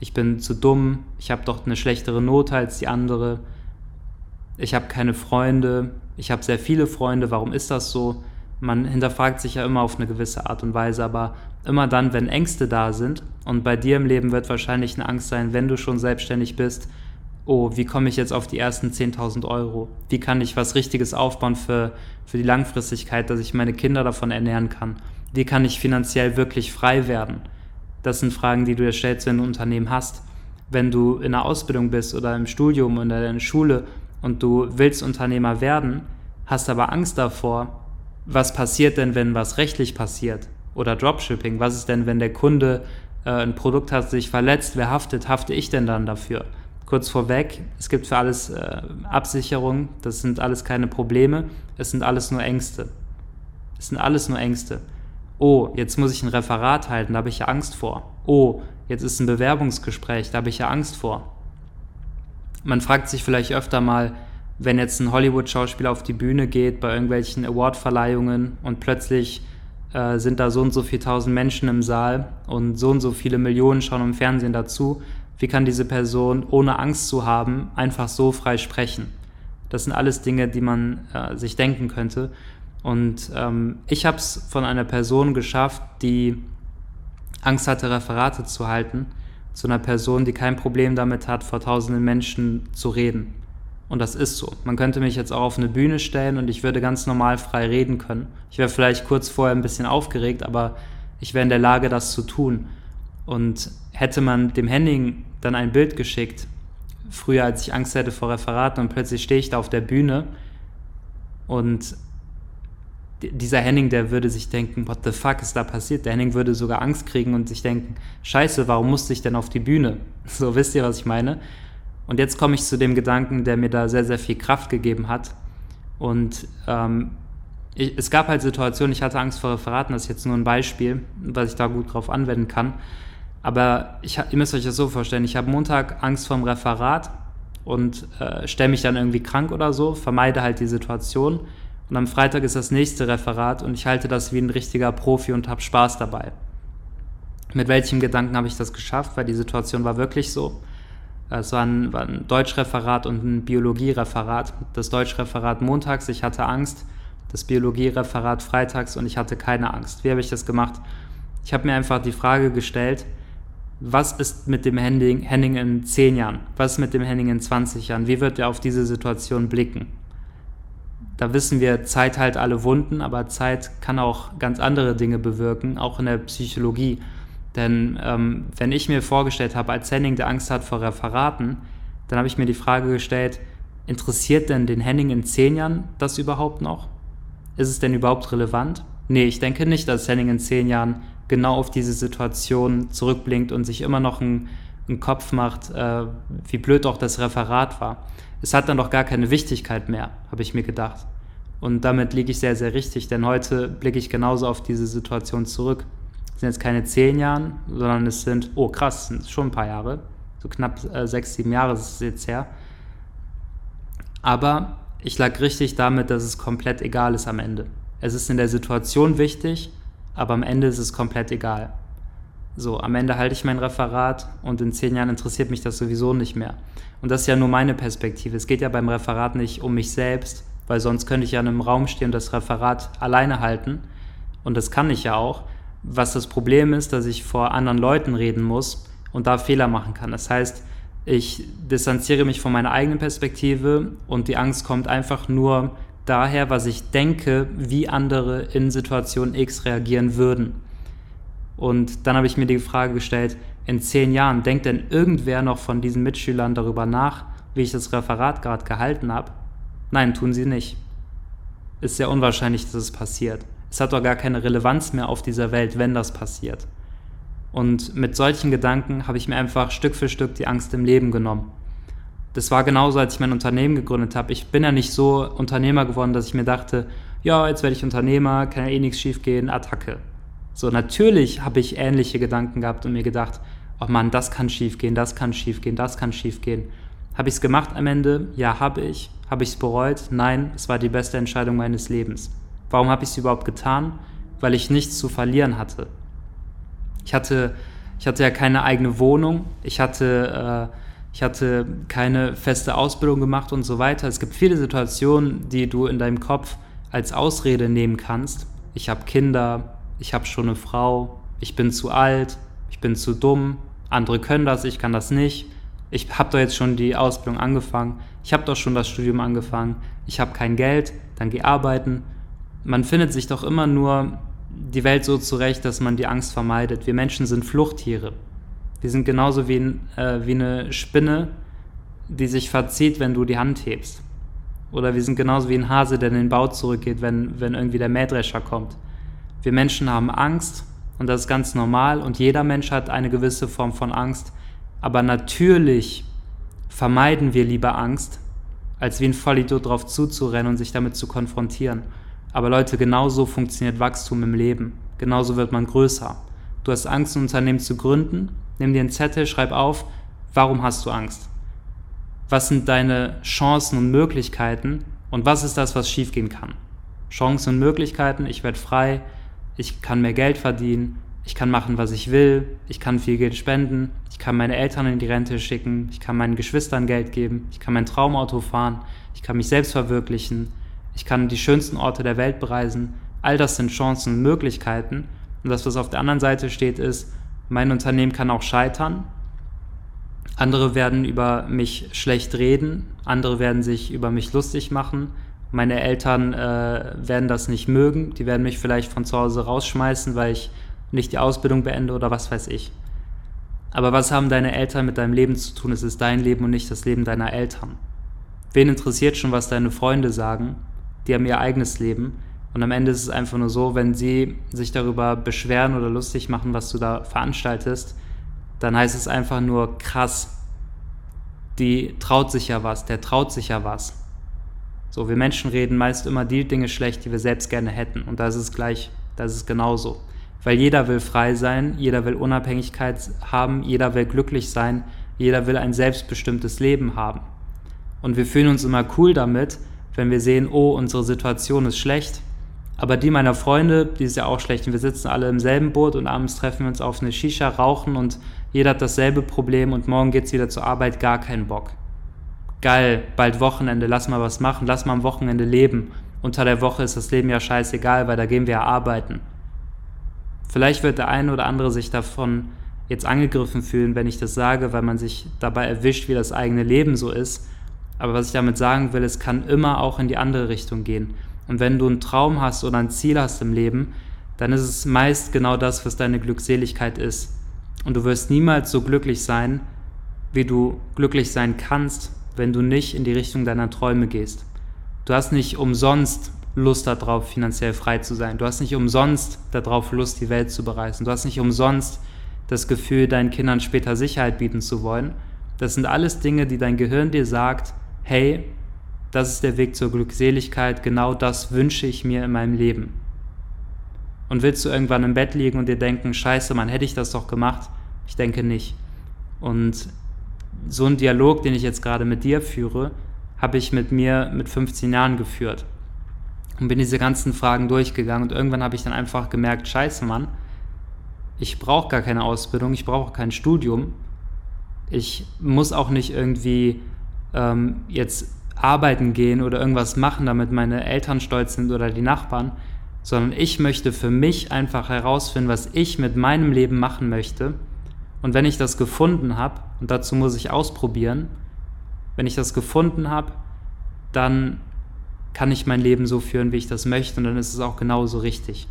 ich bin zu dumm, ich habe doch eine schlechtere Note als die andere, ich habe keine Freunde, ich habe sehr viele Freunde, warum ist das so? Man hinterfragt sich ja immer auf eine gewisse Art und Weise, aber immer dann, wenn Ängste da sind, und bei dir im Leben wird wahrscheinlich eine Angst sein, wenn du schon selbstständig bist, oh, wie komme ich jetzt auf die ersten 10.000 Euro? Wie kann ich was Richtiges aufbauen für, für die Langfristigkeit, dass ich meine Kinder davon ernähren kann? Wie kann ich finanziell wirklich frei werden? Das sind Fragen, die du dir stellst, wenn du ein Unternehmen hast. Wenn du in der Ausbildung bist oder im Studium oder in der Schule und du willst Unternehmer werden, hast aber Angst davor, was passiert denn, wenn was rechtlich passiert? Oder Dropshipping, was ist denn, wenn der Kunde äh, ein Produkt hat, sich verletzt, wer haftet? Hafte ich denn dann dafür? Kurz vorweg, es gibt für alles äh, Absicherung, das sind alles keine Probleme, es sind alles nur Ängste. Es sind alles nur Ängste oh, jetzt muss ich ein Referat halten, da habe ich ja Angst vor. Oh, jetzt ist ein Bewerbungsgespräch, da habe ich ja Angst vor. Man fragt sich vielleicht öfter mal, wenn jetzt ein Hollywood-Schauspieler auf die Bühne geht bei irgendwelchen Award-Verleihungen und plötzlich äh, sind da so und so viele tausend Menschen im Saal und so und so viele Millionen schauen im Fernsehen dazu, wie kann diese Person ohne Angst zu haben einfach so frei sprechen? Das sind alles Dinge, die man äh, sich denken könnte. Und ähm, ich habe es von einer Person geschafft, die Angst hatte, Referate zu halten, zu einer Person, die kein Problem damit hat, vor tausenden Menschen zu reden. Und das ist so. Man könnte mich jetzt auch auf eine Bühne stellen und ich würde ganz normal frei reden können. Ich wäre vielleicht kurz vorher ein bisschen aufgeregt, aber ich wäre in der Lage, das zu tun. Und hätte man dem Henning dann ein Bild geschickt, früher als ich Angst hätte vor Referaten und plötzlich stehe ich da auf der Bühne und dieser Henning, der würde sich denken, what the fuck ist da passiert? Der Henning würde sogar Angst kriegen und sich denken, scheiße, warum musste ich denn auf die Bühne? So, wisst ihr, was ich meine? Und jetzt komme ich zu dem Gedanken, der mir da sehr, sehr viel Kraft gegeben hat. Und ähm, ich, es gab halt Situationen, ich hatte Angst vor Referaten, das ist jetzt nur ein Beispiel, was ich da gut drauf anwenden kann. Aber ich, ihr müsst euch das so vorstellen, ich habe Montag Angst vor dem Referat und äh, stelle mich dann irgendwie krank oder so, vermeide halt die Situation Und am Freitag ist das nächste Referat und ich halte das wie ein richtiger Profi und habe Spaß dabei. Mit welchem Gedanken habe ich das geschafft? Weil die Situation war wirklich so. Es war ein, war ein Deutschreferat und ein Biologiereferat. Das Deutschreferat montags, ich hatte Angst. Das Biologiereferat freitags und ich hatte keine Angst. Wie habe ich das gemacht? Ich habe mir einfach die Frage gestellt, was ist mit dem Henning, Henning in 10 Jahren? Was ist mit dem Henning in 20 Jahren? Wie wird er auf diese Situation blicken? Da wissen wir, Zeit heilt alle Wunden, aber Zeit kann auch ganz andere Dinge bewirken, auch in der Psychologie. Denn ähm, wenn ich mir vorgestellt habe, als Henning, der Angst hat vor Referaten, dann habe ich mir die Frage gestellt, interessiert denn den Henning in zehn Jahren das überhaupt noch? Ist es denn überhaupt relevant? Nee, ich denke nicht, dass Henning in zehn Jahren genau auf diese Situation zurückblinkt und sich immer noch einen, einen Kopf macht, äh, wie blöd auch das Referat war. Es hat dann doch gar keine Wichtigkeit mehr, habe ich mir gedacht. Und damit liege ich sehr, sehr richtig, denn heute blicke ich genauso auf diese Situation zurück sind jetzt keine zehn Jahre, sondern es sind, oh krass, sind schon ein paar Jahre, so knapp äh, sechs, sieben Jahre ist es jetzt her. Aber ich lag richtig damit, dass es komplett egal ist am Ende. Es ist in der Situation wichtig, aber am Ende ist es komplett egal. So, am Ende halte ich mein Referat und in zehn Jahren interessiert mich das sowieso nicht mehr. Und das ist ja nur meine Perspektive. Es geht ja beim Referat nicht um mich selbst, weil sonst könnte ich ja in einem Raum stehen und das Referat alleine halten. Und das kann ich ja auch was das Problem ist, dass ich vor anderen Leuten reden muss und da Fehler machen kann. Das heißt, ich distanziere mich von meiner eigenen Perspektive und die Angst kommt einfach nur daher, was ich denke, wie andere in Situation X reagieren würden. Und dann habe ich mir die Frage gestellt, in zehn Jahren, denkt denn irgendwer noch von diesen Mitschülern darüber nach, wie ich das Referat gerade gehalten habe? Nein, tun sie nicht. Ist sehr unwahrscheinlich, dass es passiert. Es hat doch gar keine Relevanz mehr auf dieser Welt, wenn das passiert. Und mit solchen Gedanken habe ich mir einfach Stück für Stück die Angst im Leben genommen. Das war genauso, als ich mein Unternehmen gegründet habe. Ich bin ja nicht so Unternehmer geworden, dass ich mir dachte, ja, jetzt werde ich Unternehmer, kann ja eh nichts schiefgehen, Attacke. So, natürlich habe ich ähnliche Gedanken gehabt und mir gedacht, oh Mann, das kann schiefgehen, das kann schiefgehen, das kann schiefgehen. Habe ich es gemacht am Ende? Ja, habe ich. Habe ich es bereut? Nein, es war die beste Entscheidung meines Lebens. Warum habe ich es überhaupt getan? Weil ich nichts zu verlieren hatte. Ich hatte, ich hatte ja keine eigene Wohnung, ich hatte, äh, ich hatte keine feste Ausbildung gemacht und so weiter. Es gibt viele Situationen, die du in deinem Kopf als Ausrede nehmen kannst. Ich habe Kinder, ich habe schon eine Frau, ich bin zu alt, ich bin zu dumm, andere können das, ich kann das nicht. Ich habe doch jetzt schon die Ausbildung angefangen, ich habe doch schon das Studium angefangen, ich habe kein Geld, dann geh arbeiten man findet sich doch immer nur die Welt so zurecht, dass man die Angst vermeidet. Wir Menschen sind Fluchttiere. Wir sind genauso wie, äh, wie eine Spinne, die sich verzieht, wenn du die Hand hebst. Oder wir sind genauso wie ein Hase, der in den Bau zurückgeht, wenn, wenn irgendwie der Mähdrescher kommt. Wir Menschen haben Angst und das ist ganz normal und jeder Mensch hat eine gewisse Form von Angst. Aber natürlich vermeiden wir lieber Angst, als wie ein Vollidiot drauf zuzurennen und sich damit zu konfrontieren. Aber Leute, genauso funktioniert Wachstum im Leben. Genauso wird man größer. Du hast Angst, ein Unternehmen zu gründen. Nimm dir einen Zettel, schreib auf, warum hast du Angst? Was sind deine Chancen und Möglichkeiten? Und was ist das, was schiefgehen kann? Chancen und Möglichkeiten, ich werde frei, ich kann mehr Geld verdienen, ich kann machen, was ich will, ich kann viel Geld spenden, ich kann meine Eltern in die Rente schicken, ich kann meinen Geschwistern Geld geben, ich kann mein Traumauto fahren, ich kann mich selbst verwirklichen, ich kann die schönsten Orte der Welt bereisen. All das sind Chancen und Möglichkeiten. Und das, was auf der anderen Seite steht, ist, mein Unternehmen kann auch scheitern. Andere werden über mich schlecht reden, andere werden sich über mich lustig machen. Meine Eltern äh, werden das nicht mögen, die werden mich vielleicht von zu Hause rausschmeißen, weil ich nicht die Ausbildung beende oder was weiß ich. Aber was haben deine Eltern mit deinem Leben zu tun? Es ist dein Leben und nicht das Leben deiner Eltern. Wen interessiert schon, was deine Freunde sagen? die haben ihr eigenes Leben. Und am Ende ist es einfach nur so, wenn sie sich darüber beschweren oder lustig machen, was du da veranstaltest, dann heißt es einfach nur krass. Die traut sich ja was, der traut sich ja was. So, wir Menschen reden meist immer die Dinge schlecht, die wir selbst gerne hätten. Und da ist gleich, da ist genauso. Weil jeder will frei sein, jeder will Unabhängigkeit haben, jeder will glücklich sein, jeder will ein selbstbestimmtes Leben haben. Und wir fühlen uns immer cool damit, wenn wir sehen, oh, unsere Situation ist schlecht, aber die meiner Freunde, die ist ja auch schlecht. Und wir sitzen alle im selben Boot und abends treffen wir uns auf eine Shisha, rauchen und jeder hat dasselbe Problem und morgen geht es wieder zur Arbeit, gar keinen Bock. Geil, bald Wochenende, lass mal was machen, lass mal am Wochenende leben. Unter der Woche ist das Leben ja scheißegal, weil da gehen wir ja arbeiten. Vielleicht wird der eine oder andere sich davon jetzt angegriffen fühlen, wenn ich das sage, weil man sich dabei erwischt, wie das eigene Leben so ist. Aber was ich damit sagen will, es kann immer auch in die andere Richtung gehen. Und wenn du einen Traum hast oder ein Ziel hast im Leben, dann ist es meist genau das, was deine Glückseligkeit ist. Und du wirst niemals so glücklich sein, wie du glücklich sein kannst, wenn du nicht in die Richtung deiner Träume gehst. Du hast nicht umsonst Lust darauf, finanziell frei zu sein. Du hast nicht umsonst darauf Lust, die Welt zu bereisen. Du hast nicht umsonst das Gefühl, deinen Kindern später Sicherheit bieten zu wollen. Das sind alles Dinge, die dein Gehirn dir sagt, hey, das ist der Weg zur Glückseligkeit, genau das wünsche ich mir in meinem Leben. Und willst du irgendwann im Bett liegen und dir denken, scheiße, man hätte ich das doch gemacht? Ich denke nicht. Und so ein Dialog, den ich jetzt gerade mit dir führe, habe ich mit mir mit 15 Jahren geführt. Und bin diese ganzen Fragen durchgegangen und irgendwann habe ich dann einfach gemerkt, scheiße, Mann, ich brauche gar keine Ausbildung, ich brauche kein Studium. Ich muss auch nicht irgendwie ähm, jetzt arbeiten gehen oder irgendwas machen, damit meine Eltern stolz sind oder die Nachbarn, sondern ich möchte für mich einfach herausfinden, was ich mit meinem Leben machen möchte. Und wenn ich das gefunden habe, und dazu muss ich ausprobieren, wenn ich das gefunden habe, dann kann ich mein Leben so führen, wie ich das möchte, und dann ist es auch genauso richtig.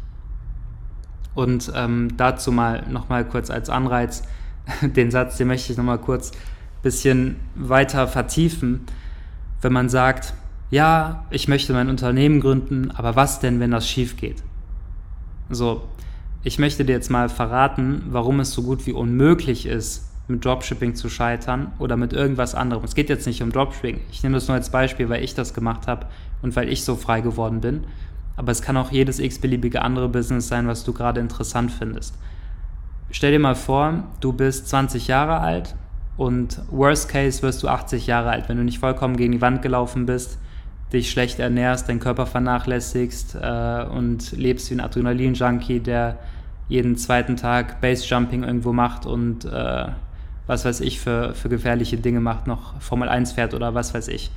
Und ähm, dazu mal nochmal kurz als Anreiz, den Satz, den möchte ich nochmal kurz ein bisschen weiter vertiefen wenn man sagt, ja, ich möchte mein Unternehmen gründen, aber was denn, wenn das schief geht? So, ich möchte dir jetzt mal verraten, warum es so gut wie unmöglich ist, mit Dropshipping zu scheitern oder mit irgendwas anderem. Es geht jetzt nicht um Dropshipping. Ich nehme das nur als Beispiel, weil ich das gemacht habe und weil ich so frei geworden bin. Aber es kann auch jedes x-beliebige andere Business sein, was du gerade interessant findest. Stell dir mal vor, du bist 20 Jahre alt, und worst case wirst du 80 Jahre alt, wenn du nicht vollkommen gegen die Wand gelaufen bist, dich schlecht ernährst, deinen Körper vernachlässigst äh, und lebst wie ein Adrenalin-Junkie, der jeden zweiten Tag Base-Jumping irgendwo macht und äh, was weiß ich für, für gefährliche Dinge macht, noch Formel 1 fährt oder was weiß ich.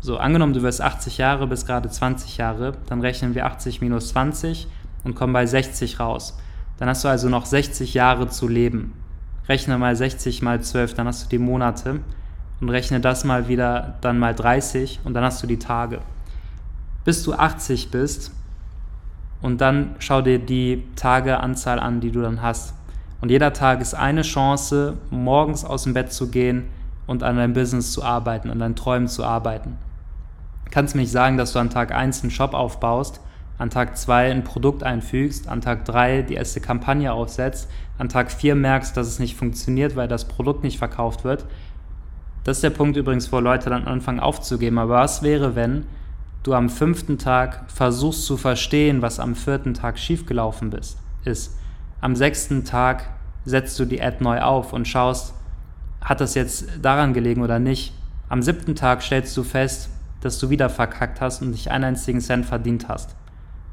So, angenommen, du wirst 80 Jahre bis gerade 20 Jahre, dann rechnen wir 80 minus 20 und kommen bei 60 raus. Dann hast du also noch 60 Jahre zu leben. Rechne mal 60 mal 12, dann hast du die Monate und rechne das mal wieder dann mal 30 und dann hast du die Tage. Bis du 80 bist und dann schau dir die Tageanzahl an, die du dann hast. Und jeder Tag ist eine Chance, morgens aus dem Bett zu gehen und an deinem Business zu arbeiten, an deinen Träumen zu arbeiten. Du kannst mir nicht sagen, dass du an Tag 1 einen Shop aufbaust an Tag 2 ein Produkt einfügst, an Tag 3 die erste Kampagne aufsetzt, an Tag 4 merkst, dass es nicht funktioniert, weil das Produkt nicht verkauft wird. Das ist der Punkt übrigens, wo Leute dann anfangen aufzugeben. Aber was wäre, wenn du am fünften Tag versuchst zu verstehen, was am vierten Tag schiefgelaufen ist? Am sechsten Tag setzt du die Ad neu auf und schaust, hat das jetzt daran gelegen oder nicht? Am siebten Tag stellst du fest, dass du wieder verkackt hast und nicht einen einzigen Cent verdient hast.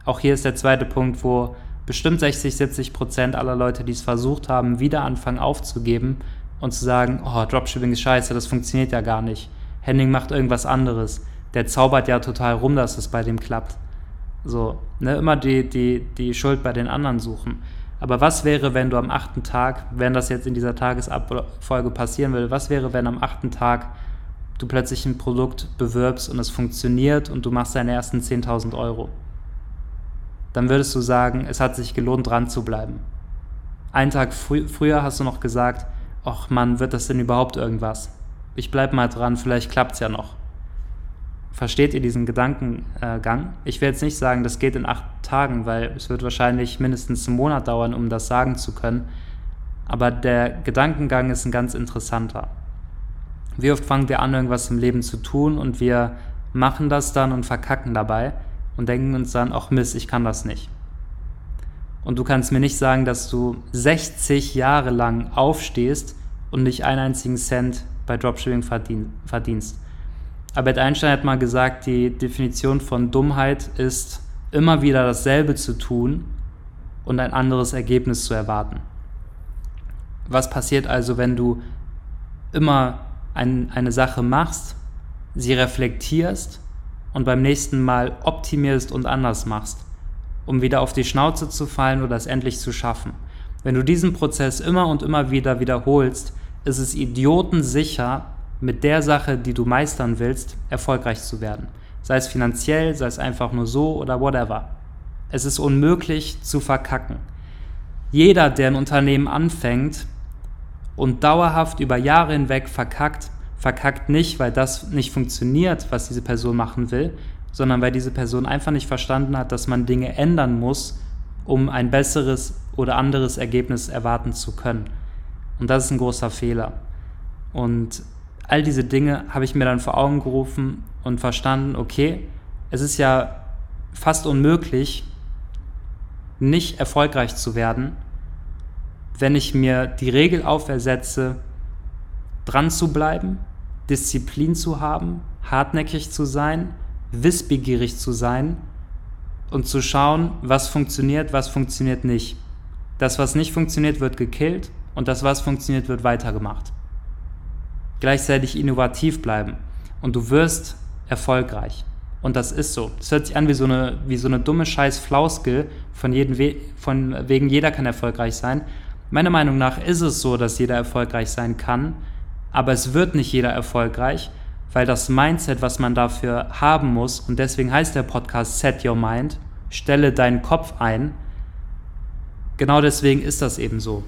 Auch hier ist der zweite Punkt, wo bestimmt 60, 70 Prozent aller Leute, die es versucht haben, wieder anfangen aufzugeben und zu sagen, oh, Dropshipping ist scheiße, das funktioniert ja gar nicht. Henning macht irgendwas anderes. Der zaubert ja total rum, dass es bei dem klappt. So, ne, immer die, die, die Schuld bei den anderen suchen. Aber was wäre, wenn du am achten Tag, wenn das jetzt in dieser Tagesabfolge passieren würde, was wäre, wenn am achten Tag du plötzlich ein Produkt bewirbst und es funktioniert und du machst deine ersten 10.000 Euro? dann würdest du sagen, es hat sich gelohnt, dran zu bleiben. Einen Tag frü früher hast du noch gesagt, ach Mann, wird das denn überhaupt irgendwas? Ich bleib mal dran, vielleicht klappt's ja noch. Versteht ihr diesen Gedankengang? Ich will jetzt nicht sagen, das geht in acht Tagen, weil es wird wahrscheinlich mindestens einen Monat dauern, um das sagen zu können. Aber der Gedankengang ist ein ganz interessanter. Wie oft fangen wir an, irgendwas im Leben zu tun und wir machen das dann und verkacken dabei und denken uns dann, ach Mist, ich kann das nicht. Und du kannst mir nicht sagen, dass du 60 Jahre lang aufstehst und nicht einen einzigen Cent bei Dropshipping verdienst. Albert Einstein hat mal gesagt, die Definition von Dummheit ist, immer wieder dasselbe zu tun und ein anderes Ergebnis zu erwarten. Was passiert also, wenn du immer ein, eine Sache machst, sie reflektierst und beim nächsten Mal optimierst und anders machst, um wieder auf die Schnauze zu fallen oder es endlich zu schaffen? Wenn du diesen Prozess immer und immer wieder wiederholst, ist es idiotensicher, mit der Sache, die du meistern willst, erfolgreich zu werden. Sei es finanziell, sei es einfach nur so oder whatever. Es ist unmöglich zu verkacken. Jeder, der ein Unternehmen anfängt und dauerhaft über Jahre hinweg verkackt, verkackt nicht, weil das nicht funktioniert, was diese Person machen will, sondern weil diese Person einfach nicht verstanden hat, dass man Dinge ändern muss, um ein besseres oder anderes Ergebnis erwarten zu können. Und das ist ein großer Fehler. Und all diese Dinge habe ich mir dann vor Augen gerufen und verstanden, okay, es ist ja fast unmöglich, nicht erfolgreich zu werden, wenn ich mir die Regel aufersetze, dran zu bleiben, Disziplin zu haben, hartnäckig zu sein, wissbegierig zu sein und zu schauen, was funktioniert, was funktioniert nicht. Das, was nicht funktioniert, wird gekillt und das, was funktioniert, wird weitergemacht. Gleichzeitig innovativ bleiben und du wirst erfolgreich. Und das ist so. Das hört sich an wie so eine, wie so eine dumme scheiß Flauske, von, jedem von wegen jeder kann erfolgreich sein. Meiner Meinung nach ist es so, dass jeder erfolgreich sein kann, aber es wird nicht jeder erfolgreich, weil das Mindset, was man dafür haben muss, und deswegen heißt der Podcast Set Your Mind, stelle deinen Kopf ein, genau deswegen ist das eben so.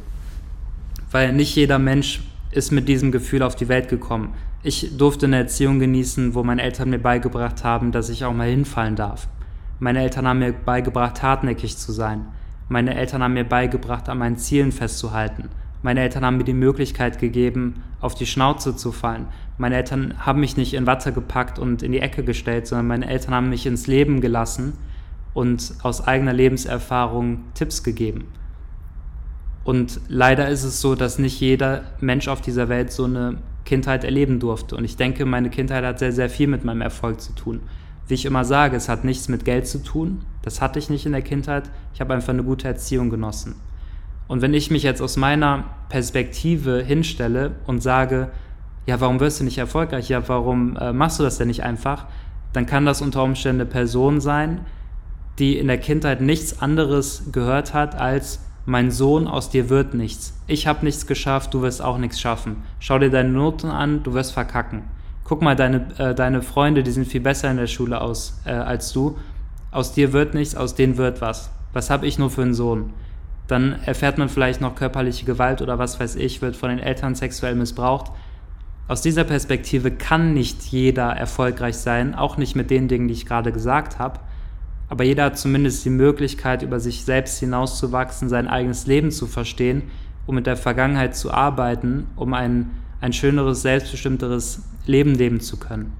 Weil nicht jeder Mensch ist mit diesem Gefühl auf die Welt gekommen. Ich durfte eine Erziehung genießen, wo meine Eltern mir beigebracht haben, dass ich auch mal hinfallen darf. Meine Eltern haben mir beigebracht, hartnäckig zu sein. Meine Eltern haben mir beigebracht, an meinen Zielen festzuhalten. Meine Eltern haben mir die Möglichkeit gegeben, auf die Schnauze zu fallen. Meine Eltern haben mich nicht in Watte gepackt und in die Ecke gestellt, sondern meine Eltern haben mich ins Leben gelassen und aus eigener Lebenserfahrung Tipps gegeben. Und leider ist es so, dass nicht jeder Mensch auf dieser Welt so eine Kindheit erleben durfte. Und ich denke, meine Kindheit hat sehr, sehr viel mit meinem Erfolg zu tun. Wie ich immer sage, es hat nichts mit Geld zu tun. Das hatte ich nicht in der Kindheit. Ich habe einfach eine gute Erziehung genossen. Und wenn ich mich jetzt aus meiner Perspektive hinstelle und sage, ja, warum wirst du nicht erfolgreich? Ja, warum äh, machst du das denn nicht einfach? Dann kann das unter Umständen eine Person sein, die in der Kindheit nichts anderes gehört hat als mein Sohn, aus dir wird nichts. Ich habe nichts geschafft, du wirst auch nichts schaffen. Schau dir deine Noten an, du wirst verkacken. Guck mal, deine, äh, deine Freunde, die sind viel besser in der Schule aus, äh, als du. Aus dir wird nichts, aus denen wird was. Was habe ich nur für einen Sohn? Dann erfährt man vielleicht noch körperliche Gewalt oder was weiß ich, wird von den Eltern sexuell missbraucht. Aus dieser Perspektive kann nicht jeder erfolgreich sein, auch nicht mit den Dingen, die ich gerade gesagt habe. Aber jeder hat zumindest die Möglichkeit, über sich selbst hinauszuwachsen, sein eigenes Leben zu verstehen, um mit der Vergangenheit zu arbeiten, um ein, ein schöneres, selbstbestimmteres Leben leben zu können.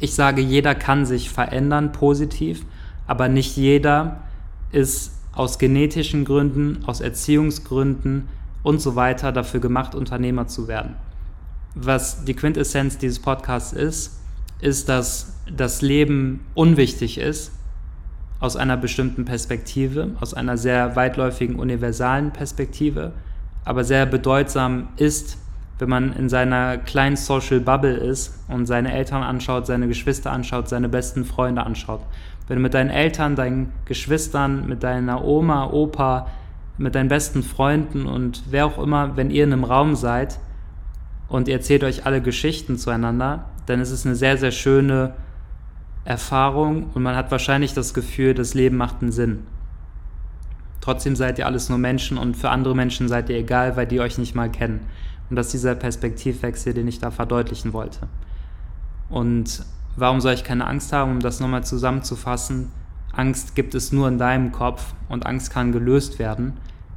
Ich sage, jeder kann sich verändern, positiv, aber nicht jeder ist aus genetischen Gründen, aus Erziehungsgründen und so weiter dafür gemacht, Unternehmer zu werden. Was die Quintessenz dieses Podcasts ist, ist, dass das Leben unwichtig ist, aus einer bestimmten Perspektive, aus einer sehr weitläufigen, universalen Perspektive, aber sehr bedeutsam ist, wenn man in seiner kleinen Social Bubble ist und seine Eltern anschaut, seine Geschwister anschaut, seine besten Freunde anschaut. Wenn du mit deinen Eltern, deinen Geschwistern, mit deiner Oma, Opa, mit deinen besten Freunden und wer auch immer, wenn ihr in einem Raum seid und ihr erzählt euch alle Geschichten zueinander, dann ist es eine sehr, sehr schöne Erfahrung und man hat wahrscheinlich das Gefühl, das Leben macht einen Sinn. Trotzdem seid ihr alles nur Menschen und für andere Menschen seid ihr egal, weil die euch nicht mal kennen. Und das ist dieser Perspektivwechsel, den ich da verdeutlichen wollte. Und warum soll ich keine Angst haben, um das nochmal zusammenzufassen? Angst gibt es nur in deinem Kopf und Angst kann gelöst werden.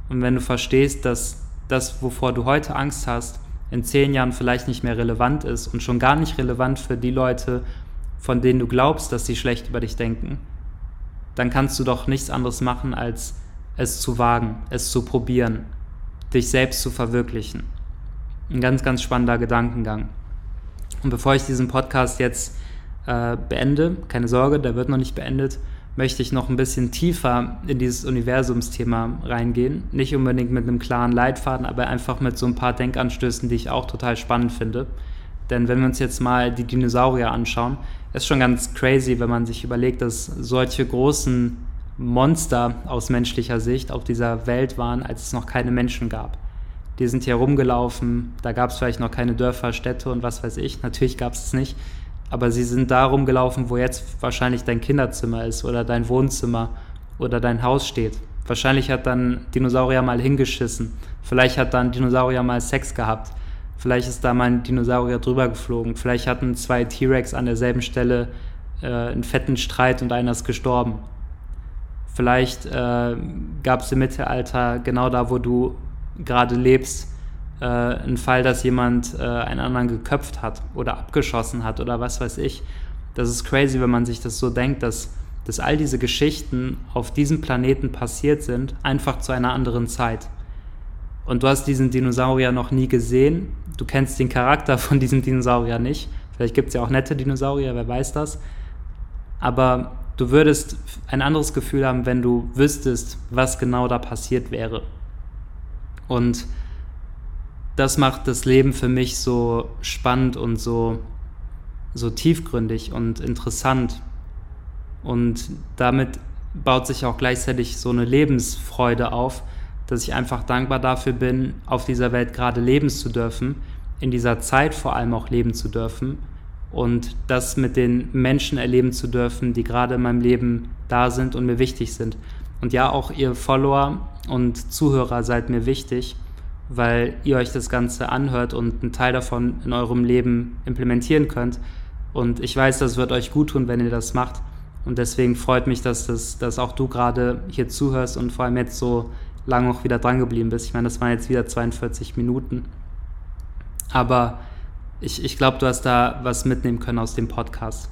Und wenn du verstehst, dass das, wovor du heute Angst hast, in zehn Jahren vielleicht nicht mehr relevant ist und schon gar nicht relevant für die Leute, von denen du glaubst, dass sie schlecht über dich denken, dann kannst du doch nichts anderes machen, als es zu wagen, es zu probieren, dich selbst zu verwirklichen. Ein ganz, ganz spannender Gedankengang. Und bevor ich diesen Podcast jetzt äh, beende, keine Sorge, der wird noch nicht beendet, möchte ich noch ein bisschen tiefer in dieses Universumsthema reingehen. Nicht unbedingt mit einem klaren Leitfaden, aber einfach mit so ein paar Denkanstößen, die ich auch total spannend finde. Denn wenn wir uns jetzt mal die Dinosaurier anschauen, ist schon ganz crazy, wenn man sich überlegt, dass solche großen Monster aus menschlicher Sicht auf dieser Welt waren, als es noch keine Menschen gab. Die sind hier rumgelaufen, da gab es vielleicht noch keine Dörfer, Städte und was weiß ich. Natürlich gab es es nicht, aber sie sind da rumgelaufen, wo jetzt wahrscheinlich dein Kinderzimmer ist oder dein Wohnzimmer oder dein Haus steht. Wahrscheinlich hat dann Dinosaurier mal hingeschissen. Vielleicht hat dann Dinosaurier mal Sex gehabt. Vielleicht ist da mal ein Dinosaurier drüber geflogen. Vielleicht hatten zwei T-Rex an derselben Stelle äh, einen fetten Streit und einer ist gestorben. Vielleicht äh, gab es im Mittelalter genau da, wo du gerade lebst, äh, ein Fall, dass jemand äh, einen anderen geköpft hat oder abgeschossen hat oder was weiß ich. Das ist crazy, wenn man sich das so denkt, dass, dass all diese Geschichten auf diesem Planeten passiert sind, einfach zu einer anderen Zeit. Und du hast diesen Dinosaurier noch nie gesehen, du kennst den Charakter von diesem Dinosaurier nicht. Vielleicht gibt es ja auch nette Dinosaurier, wer weiß das. Aber du würdest ein anderes Gefühl haben, wenn du wüsstest, was genau da passiert wäre. Und das macht das Leben für mich so spannend und so, so tiefgründig und interessant. Und damit baut sich auch gleichzeitig so eine Lebensfreude auf, dass ich einfach dankbar dafür bin, auf dieser Welt gerade leben zu dürfen, in dieser Zeit vor allem auch leben zu dürfen und das mit den Menschen erleben zu dürfen, die gerade in meinem Leben da sind und mir wichtig sind. Und ja, auch ihr Follower und Zuhörer seid mir wichtig weil ihr euch das Ganze anhört und einen Teil davon in eurem Leben implementieren könnt. Und ich weiß, das wird euch gut tun, wenn ihr das macht. Und deswegen freut mich, dass, das, dass auch du gerade hier zuhörst und vor allem jetzt so lange auch wieder dran geblieben bist. Ich meine, das waren jetzt wieder 42 Minuten. Aber ich, ich glaube, du hast da was mitnehmen können aus dem Podcast.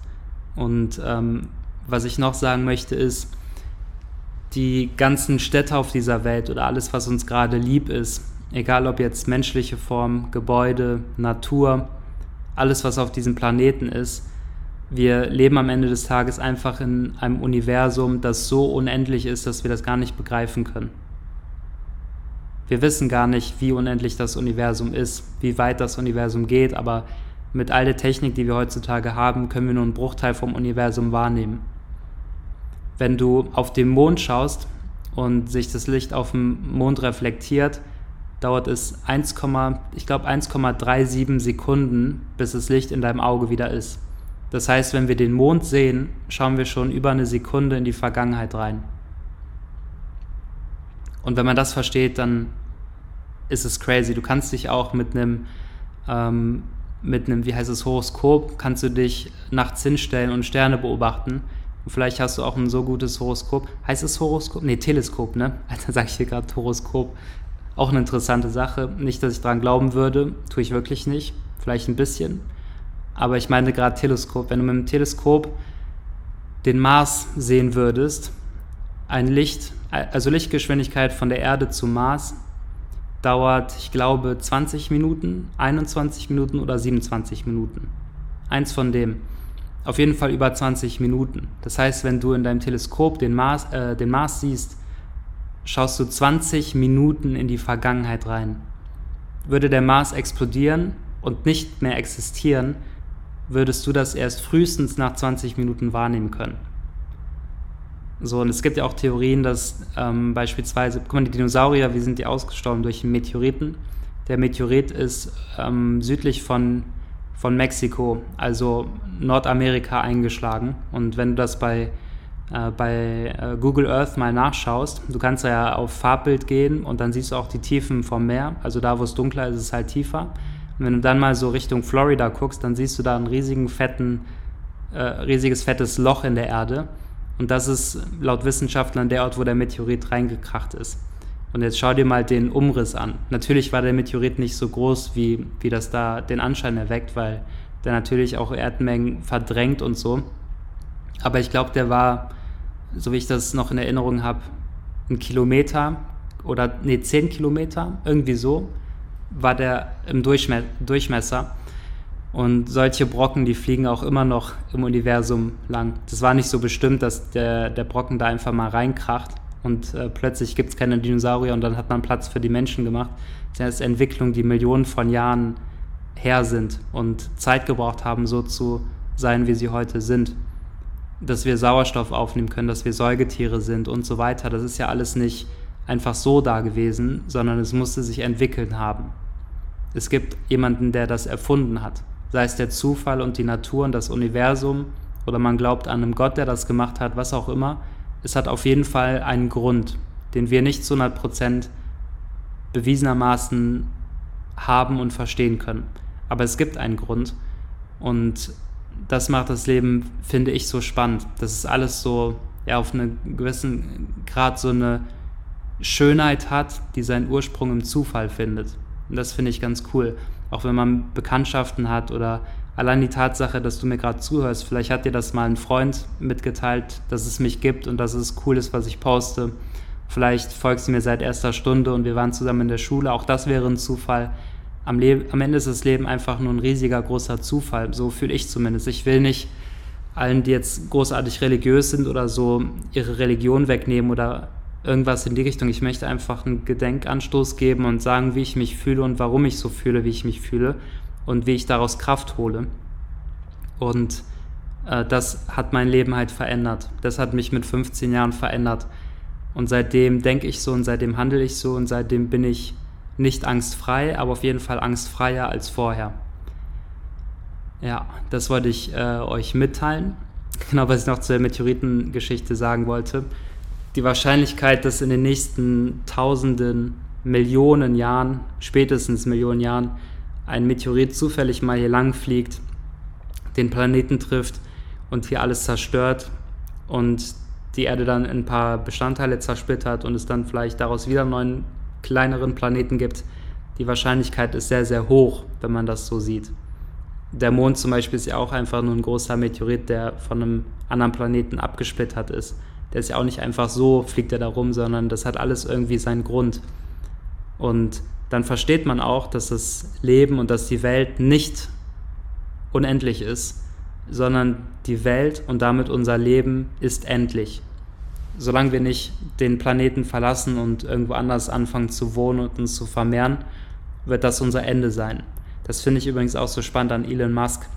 Und ähm, was ich noch sagen möchte ist, die ganzen Städte auf dieser Welt oder alles, was uns gerade lieb ist, egal ob jetzt menschliche Form, Gebäude, Natur, alles, was auf diesem Planeten ist, wir leben am Ende des Tages einfach in einem Universum, das so unendlich ist, dass wir das gar nicht begreifen können. Wir wissen gar nicht, wie unendlich das Universum ist, wie weit das Universum geht, aber mit all der Technik, die wir heutzutage haben, können wir nur einen Bruchteil vom Universum wahrnehmen. Wenn du auf den Mond schaust und sich das Licht auf dem Mond reflektiert, dauert es 1, ich glaube 1,37 Sekunden, bis das Licht in deinem Auge wieder ist. Das heißt, wenn wir den Mond sehen, schauen wir schon über eine Sekunde in die Vergangenheit rein. Und wenn man das versteht, dann ist es crazy. Du kannst dich auch mit einem, ähm, mit einem, wie heißt es, Horoskop, kannst du dich nachts hinstellen und Sterne beobachten. Und vielleicht hast du auch ein so gutes Horoskop. Heißt es Horoskop? Nee, Teleskop, ne? Alter, sag ich hier gerade Horoskop. Auch eine interessante Sache. Nicht, dass ich daran glauben würde, tue ich wirklich nicht. Vielleicht ein bisschen. Aber ich meine gerade Teleskop. Wenn du mit dem Teleskop den Mars sehen würdest, ein Licht, also Lichtgeschwindigkeit von der Erde zum Mars, dauert, ich glaube, 20 Minuten, 21 Minuten oder 27 Minuten. Eins von dem. Auf jeden Fall über 20 Minuten. Das heißt, wenn du in deinem Teleskop den Mars, äh, den Mars siehst, schaust du 20 Minuten in die Vergangenheit rein. Würde der Mars explodieren und nicht mehr existieren, würdest du das erst frühestens nach 20 Minuten wahrnehmen können. So, und es gibt ja auch Theorien, dass ähm, beispielsweise, guck mal, die Dinosaurier, wie sind die ausgestorben? Durch einen Meteoriten. Der Meteorit ist ähm, südlich von, von Mexiko, also Nordamerika, eingeschlagen. Und wenn du das bei äh, bei äh, Google Earth mal nachschaust, du kannst ja auf Farbbild gehen und dann siehst du auch die Tiefen vom Meer. Also da, wo es dunkler ist, ist es halt tiefer. Und wenn du dann mal so Richtung Florida guckst, dann siehst du da ein äh, riesiges fettes Loch in der Erde. Und das ist laut Wissenschaftlern der Ort, wo der Meteorit reingekracht ist. Und jetzt schau dir mal den Umriss an. Natürlich war der Meteorit nicht so groß, wie, wie das da den Anschein erweckt, weil der natürlich auch Erdmengen verdrängt und so. Aber ich glaube, der war so wie ich das noch in Erinnerung habe, ein Kilometer oder nee, zehn Kilometer, irgendwie so, war der im Durchme Durchmesser. Und solche Brocken, die fliegen auch immer noch im Universum lang. Das war nicht so bestimmt, dass der, der Brocken da einfach mal reinkracht und äh, plötzlich gibt es keine Dinosaurier und dann hat man Platz für die Menschen gemacht. Das ist Entwicklungen, die Millionen von Jahren her sind und Zeit gebraucht haben, so zu sein, wie sie heute sind. Dass wir Sauerstoff aufnehmen können, dass wir Säugetiere sind und so weiter. Das ist ja alles nicht einfach so da gewesen, sondern es musste sich entwickeln haben. Es gibt jemanden, der das erfunden hat sei es der Zufall und die Natur und das Universum oder man glaubt an einen Gott, der das gemacht hat, was auch immer. Es hat auf jeden Fall einen Grund, den wir nicht zu 100% bewiesenermaßen haben und verstehen können. Aber es gibt einen Grund und das macht das Leben, finde ich, so spannend. Das ist alles so ja, auf einen gewissen Grad so eine Schönheit hat, die seinen Ursprung im Zufall findet. Und das finde ich ganz cool auch wenn man Bekanntschaften hat oder allein die Tatsache, dass du mir gerade zuhörst, vielleicht hat dir das mal ein Freund mitgeteilt, dass es mich gibt und dass es cool ist, was ich poste. Vielleicht folgst du mir seit erster Stunde und wir waren zusammen in der Schule. Auch das wäre ein Zufall. Am, am Ende ist das Leben einfach nur ein riesiger, großer Zufall. So fühle ich zumindest. Ich will nicht allen, die jetzt großartig religiös sind oder so, ihre Religion wegnehmen oder irgendwas in die Richtung. Ich möchte einfach einen Gedenkanstoß geben und sagen, wie ich mich fühle und warum ich so fühle, wie ich mich fühle und wie ich daraus Kraft hole. Und äh, das hat mein Leben halt verändert. Das hat mich mit 15 Jahren verändert. Und seitdem denke ich so und seitdem handle ich so und seitdem bin ich nicht angstfrei, aber auf jeden Fall angstfreier als vorher. Ja, das wollte ich äh, euch mitteilen. Genau, was ich noch zur Meteoritengeschichte sagen wollte die Wahrscheinlichkeit, dass in den nächsten Tausenden, Millionen Jahren, spätestens Millionen Jahren, ein Meteorit zufällig mal hier lang fliegt, den Planeten trifft und hier alles zerstört und die Erde dann in ein paar Bestandteile zersplittert und es dann vielleicht daraus wieder einen neuen kleineren Planeten gibt, die Wahrscheinlichkeit ist sehr, sehr hoch, wenn man das so sieht. Der Mond zum Beispiel ist ja auch einfach nur ein großer Meteorit, der von einem anderen Planeten abgesplittert ist der ist ja auch nicht einfach so, fliegt er da rum, sondern das hat alles irgendwie seinen Grund. Und dann versteht man auch, dass das Leben und dass die Welt nicht unendlich ist, sondern die Welt und damit unser Leben ist endlich. Solange wir nicht den Planeten verlassen und irgendwo anders anfangen zu wohnen und uns zu vermehren, wird das unser Ende sein. Das finde ich übrigens auch so spannend an Elon Musk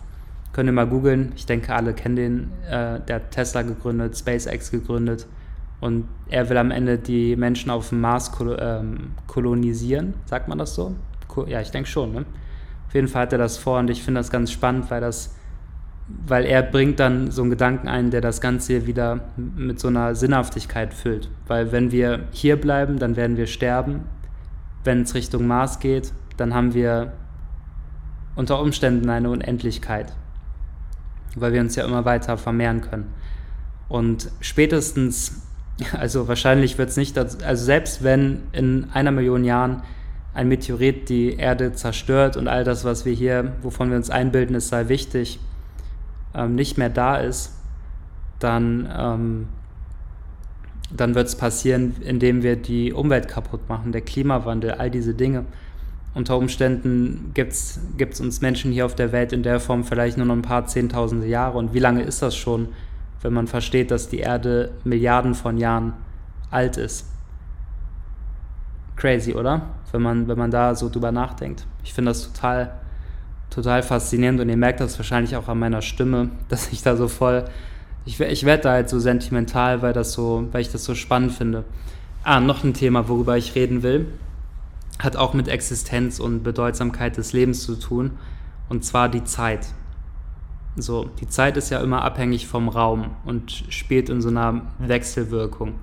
Könnt ihr mal googeln. Ich denke, alle kennen den. Äh, der hat Tesla gegründet, SpaceX gegründet. Und er will am Ende die Menschen auf dem Mars kol ähm, kolonisieren. Sagt man das so? Ko ja, ich denke schon. Ne? Auf jeden Fall hat er das vor und ich finde das ganz spannend, weil das weil er bringt dann so einen Gedanken ein, der das Ganze wieder mit so einer Sinnhaftigkeit füllt. Weil wenn wir hier bleiben, dann werden wir sterben. Wenn es Richtung Mars geht, dann haben wir unter Umständen eine Unendlichkeit weil wir uns ja immer weiter vermehren können. Und spätestens, also wahrscheinlich wird es nicht, also selbst wenn in einer Million Jahren ein Meteorit die Erde zerstört und all das, was wir hier, wovon wir uns einbilden, es sei wichtig, ähm, nicht mehr da ist, dann, ähm, dann wird es passieren, indem wir die Umwelt kaputt machen, der Klimawandel, all diese Dinge unter Umständen gibt es uns Menschen hier auf der Welt in der Form vielleicht nur noch ein paar Zehntausende Jahre. Und wie lange ist das schon, wenn man versteht, dass die Erde Milliarden von Jahren alt ist? Crazy, oder? Wenn man, wenn man da so drüber nachdenkt. Ich finde das total, total faszinierend und ihr merkt das wahrscheinlich auch an meiner Stimme, dass ich da so voll. Ich, ich werde da halt so sentimental, weil, das so, weil ich das so spannend finde. Ah, noch ein Thema, worüber ich reden will hat auch mit Existenz und Bedeutsamkeit des Lebens zu tun, und zwar die Zeit. So, die Zeit ist ja immer abhängig vom Raum und spielt in so einer Wechselwirkung.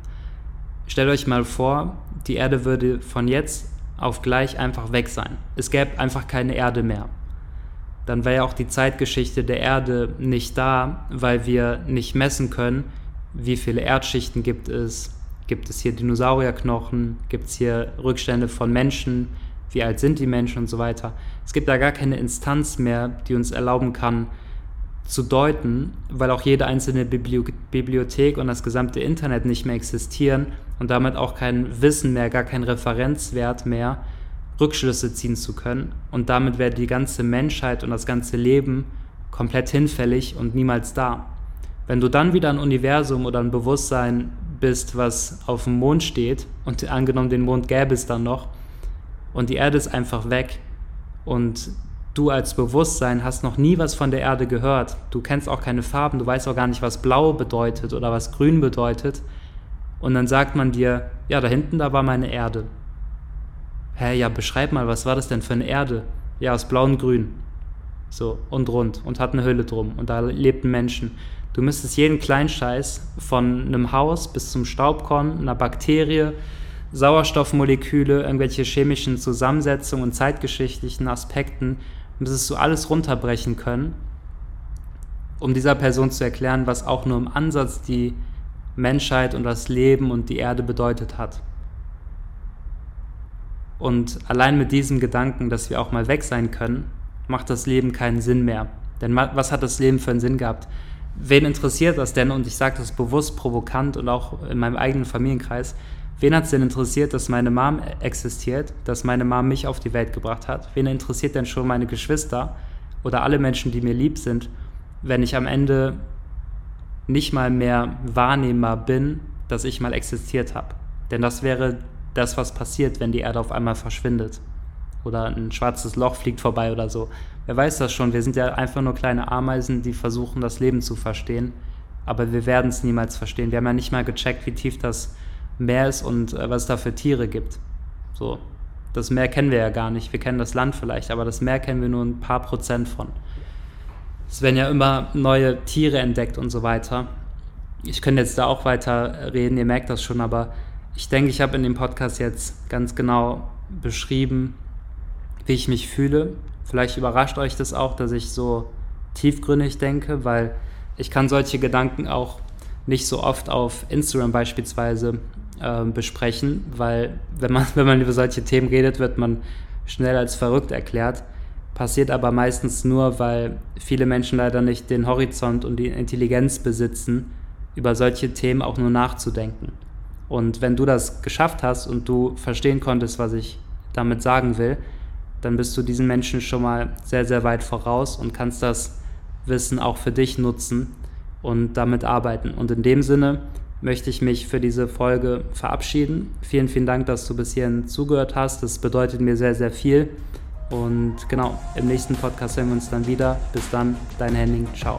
Stellt euch mal vor, die Erde würde von jetzt auf gleich einfach weg sein. Es gäbe einfach keine Erde mehr. Dann wäre ja auch die Zeitgeschichte der Erde nicht da, weil wir nicht messen können, wie viele Erdschichten gibt es, Gibt es hier Dinosaurierknochen? Gibt es hier Rückstände von Menschen? Wie alt sind die Menschen und so weiter? Es gibt da gar keine Instanz mehr, die uns erlauben kann, zu deuten, weil auch jede einzelne Bibliothek und das gesamte Internet nicht mehr existieren und damit auch kein Wissen mehr, gar kein Referenzwert mehr, Rückschlüsse ziehen zu können. Und damit wäre die ganze Menschheit und das ganze Leben komplett hinfällig und niemals da. Wenn du dann wieder ein Universum oder ein Bewusstsein bist, was auf dem Mond steht, und angenommen den Mond gäbe es dann noch, und die Erde ist einfach weg, und du als Bewusstsein hast noch nie was von der Erde gehört, du kennst auch keine Farben, du weißt auch gar nicht, was blau bedeutet oder was grün bedeutet, und dann sagt man dir, ja, da hinten, da war meine Erde. Hä, ja, beschreib mal, was war das denn für eine Erde? Ja, aus blau und grün. So, und rund und hat eine Hülle drum und da lebten Menschen. Du müsstest jeden Kleinscheiß von einem Haus bis zum Staubkorn, einer Bakterie, Sauerstoffmoleküle, irgendwelche chemischen Zusammensetzungen und zeitgeschichtlichen Aspekten, müsstest du alles runterbrechen können, um dieser Person zu erklären, was auch nur im Ansatz die Menschheit und das Leben und die Erde bedeutet hat. Und allein mit diesem Gedanken, dass wir auch mal weg sein können, macht das Leben keinen Sinn mehr. Denn was hat das Leben für einen Sinn gehabt? Wen interessiert das denn? Und ich sage das bewusst provokant und auch in meinem eigenen Familienkreis. Wen hat es denn interessiert, dass meine Mom existiert, dass meine Mom mich auf die Welt gebracht hat? Wen interessiert denn schon meine Geschwister oder alle Menschen, die mir lieb sind, wenn ich am Ende nicht mal mehr wahrnehmbar bin, dass ich mal existiert habe? Denn das wäre das, was passiert, wenn die Erde auf einmal verschwindet. Oder ein schwarzes Loch fliegt vorbei oder so. Wer weiß das schon? Wir sind ja einfach nur kleine Ameisen, die versuchen, das Leben zu verstehen. Aber wir werden es niemals verstehen. Wir haben ja nicht mal gecheckt, wie tief das Meer ist und äh, was es da für Tiere gibt. So. Das Meer kennen wir ja gar nicht. Wir kennen das Land vielleicht, aber das Meer kennen wir nur ein paar Prozent von. Es werden ja immer neue Tiere entdeckt und so weiter. Ich könnte jetzt da auch weiter reden, ihr merkt das schon, aber ich denke, ich habe in dem Podcast jetzt ganz genau beschrieben, wie ich mich fühle. Vielleicht überrascht euch das auch, dass ich so tiefgründig denke, weil ich kann solche Gedanken auch nicht so oft auf Instagram beispielsweise äh, besprechen, weil wenn man, wenn man über solche Themen redet, wird man schnell als verrückt erklärt. Passiert aber meistens nur, weil viele Menschen leider nicht den Horizont und die Intelligenz besitzen, über solche Themen auch nur nachzudenken. Und wenn du das geschafft hast und du verstehen konntest, was ich damit sagen will, dann bist du diesen Menschen schon mal sehr, sehr weit voraus und kannst das Wissen auch für dich nutzen und damit arbeiten. Und in dem Sinne möchte ich mich für diese Folge verabschieden. Vielen, vielen Dank, dass du bis hierhin zugehört hast. Das bedeutet mir sehr, sehr viel. Und genau, im nächsten Podcast sehen wir uns dann wieder. Bis dann, dein Henning. Ciao.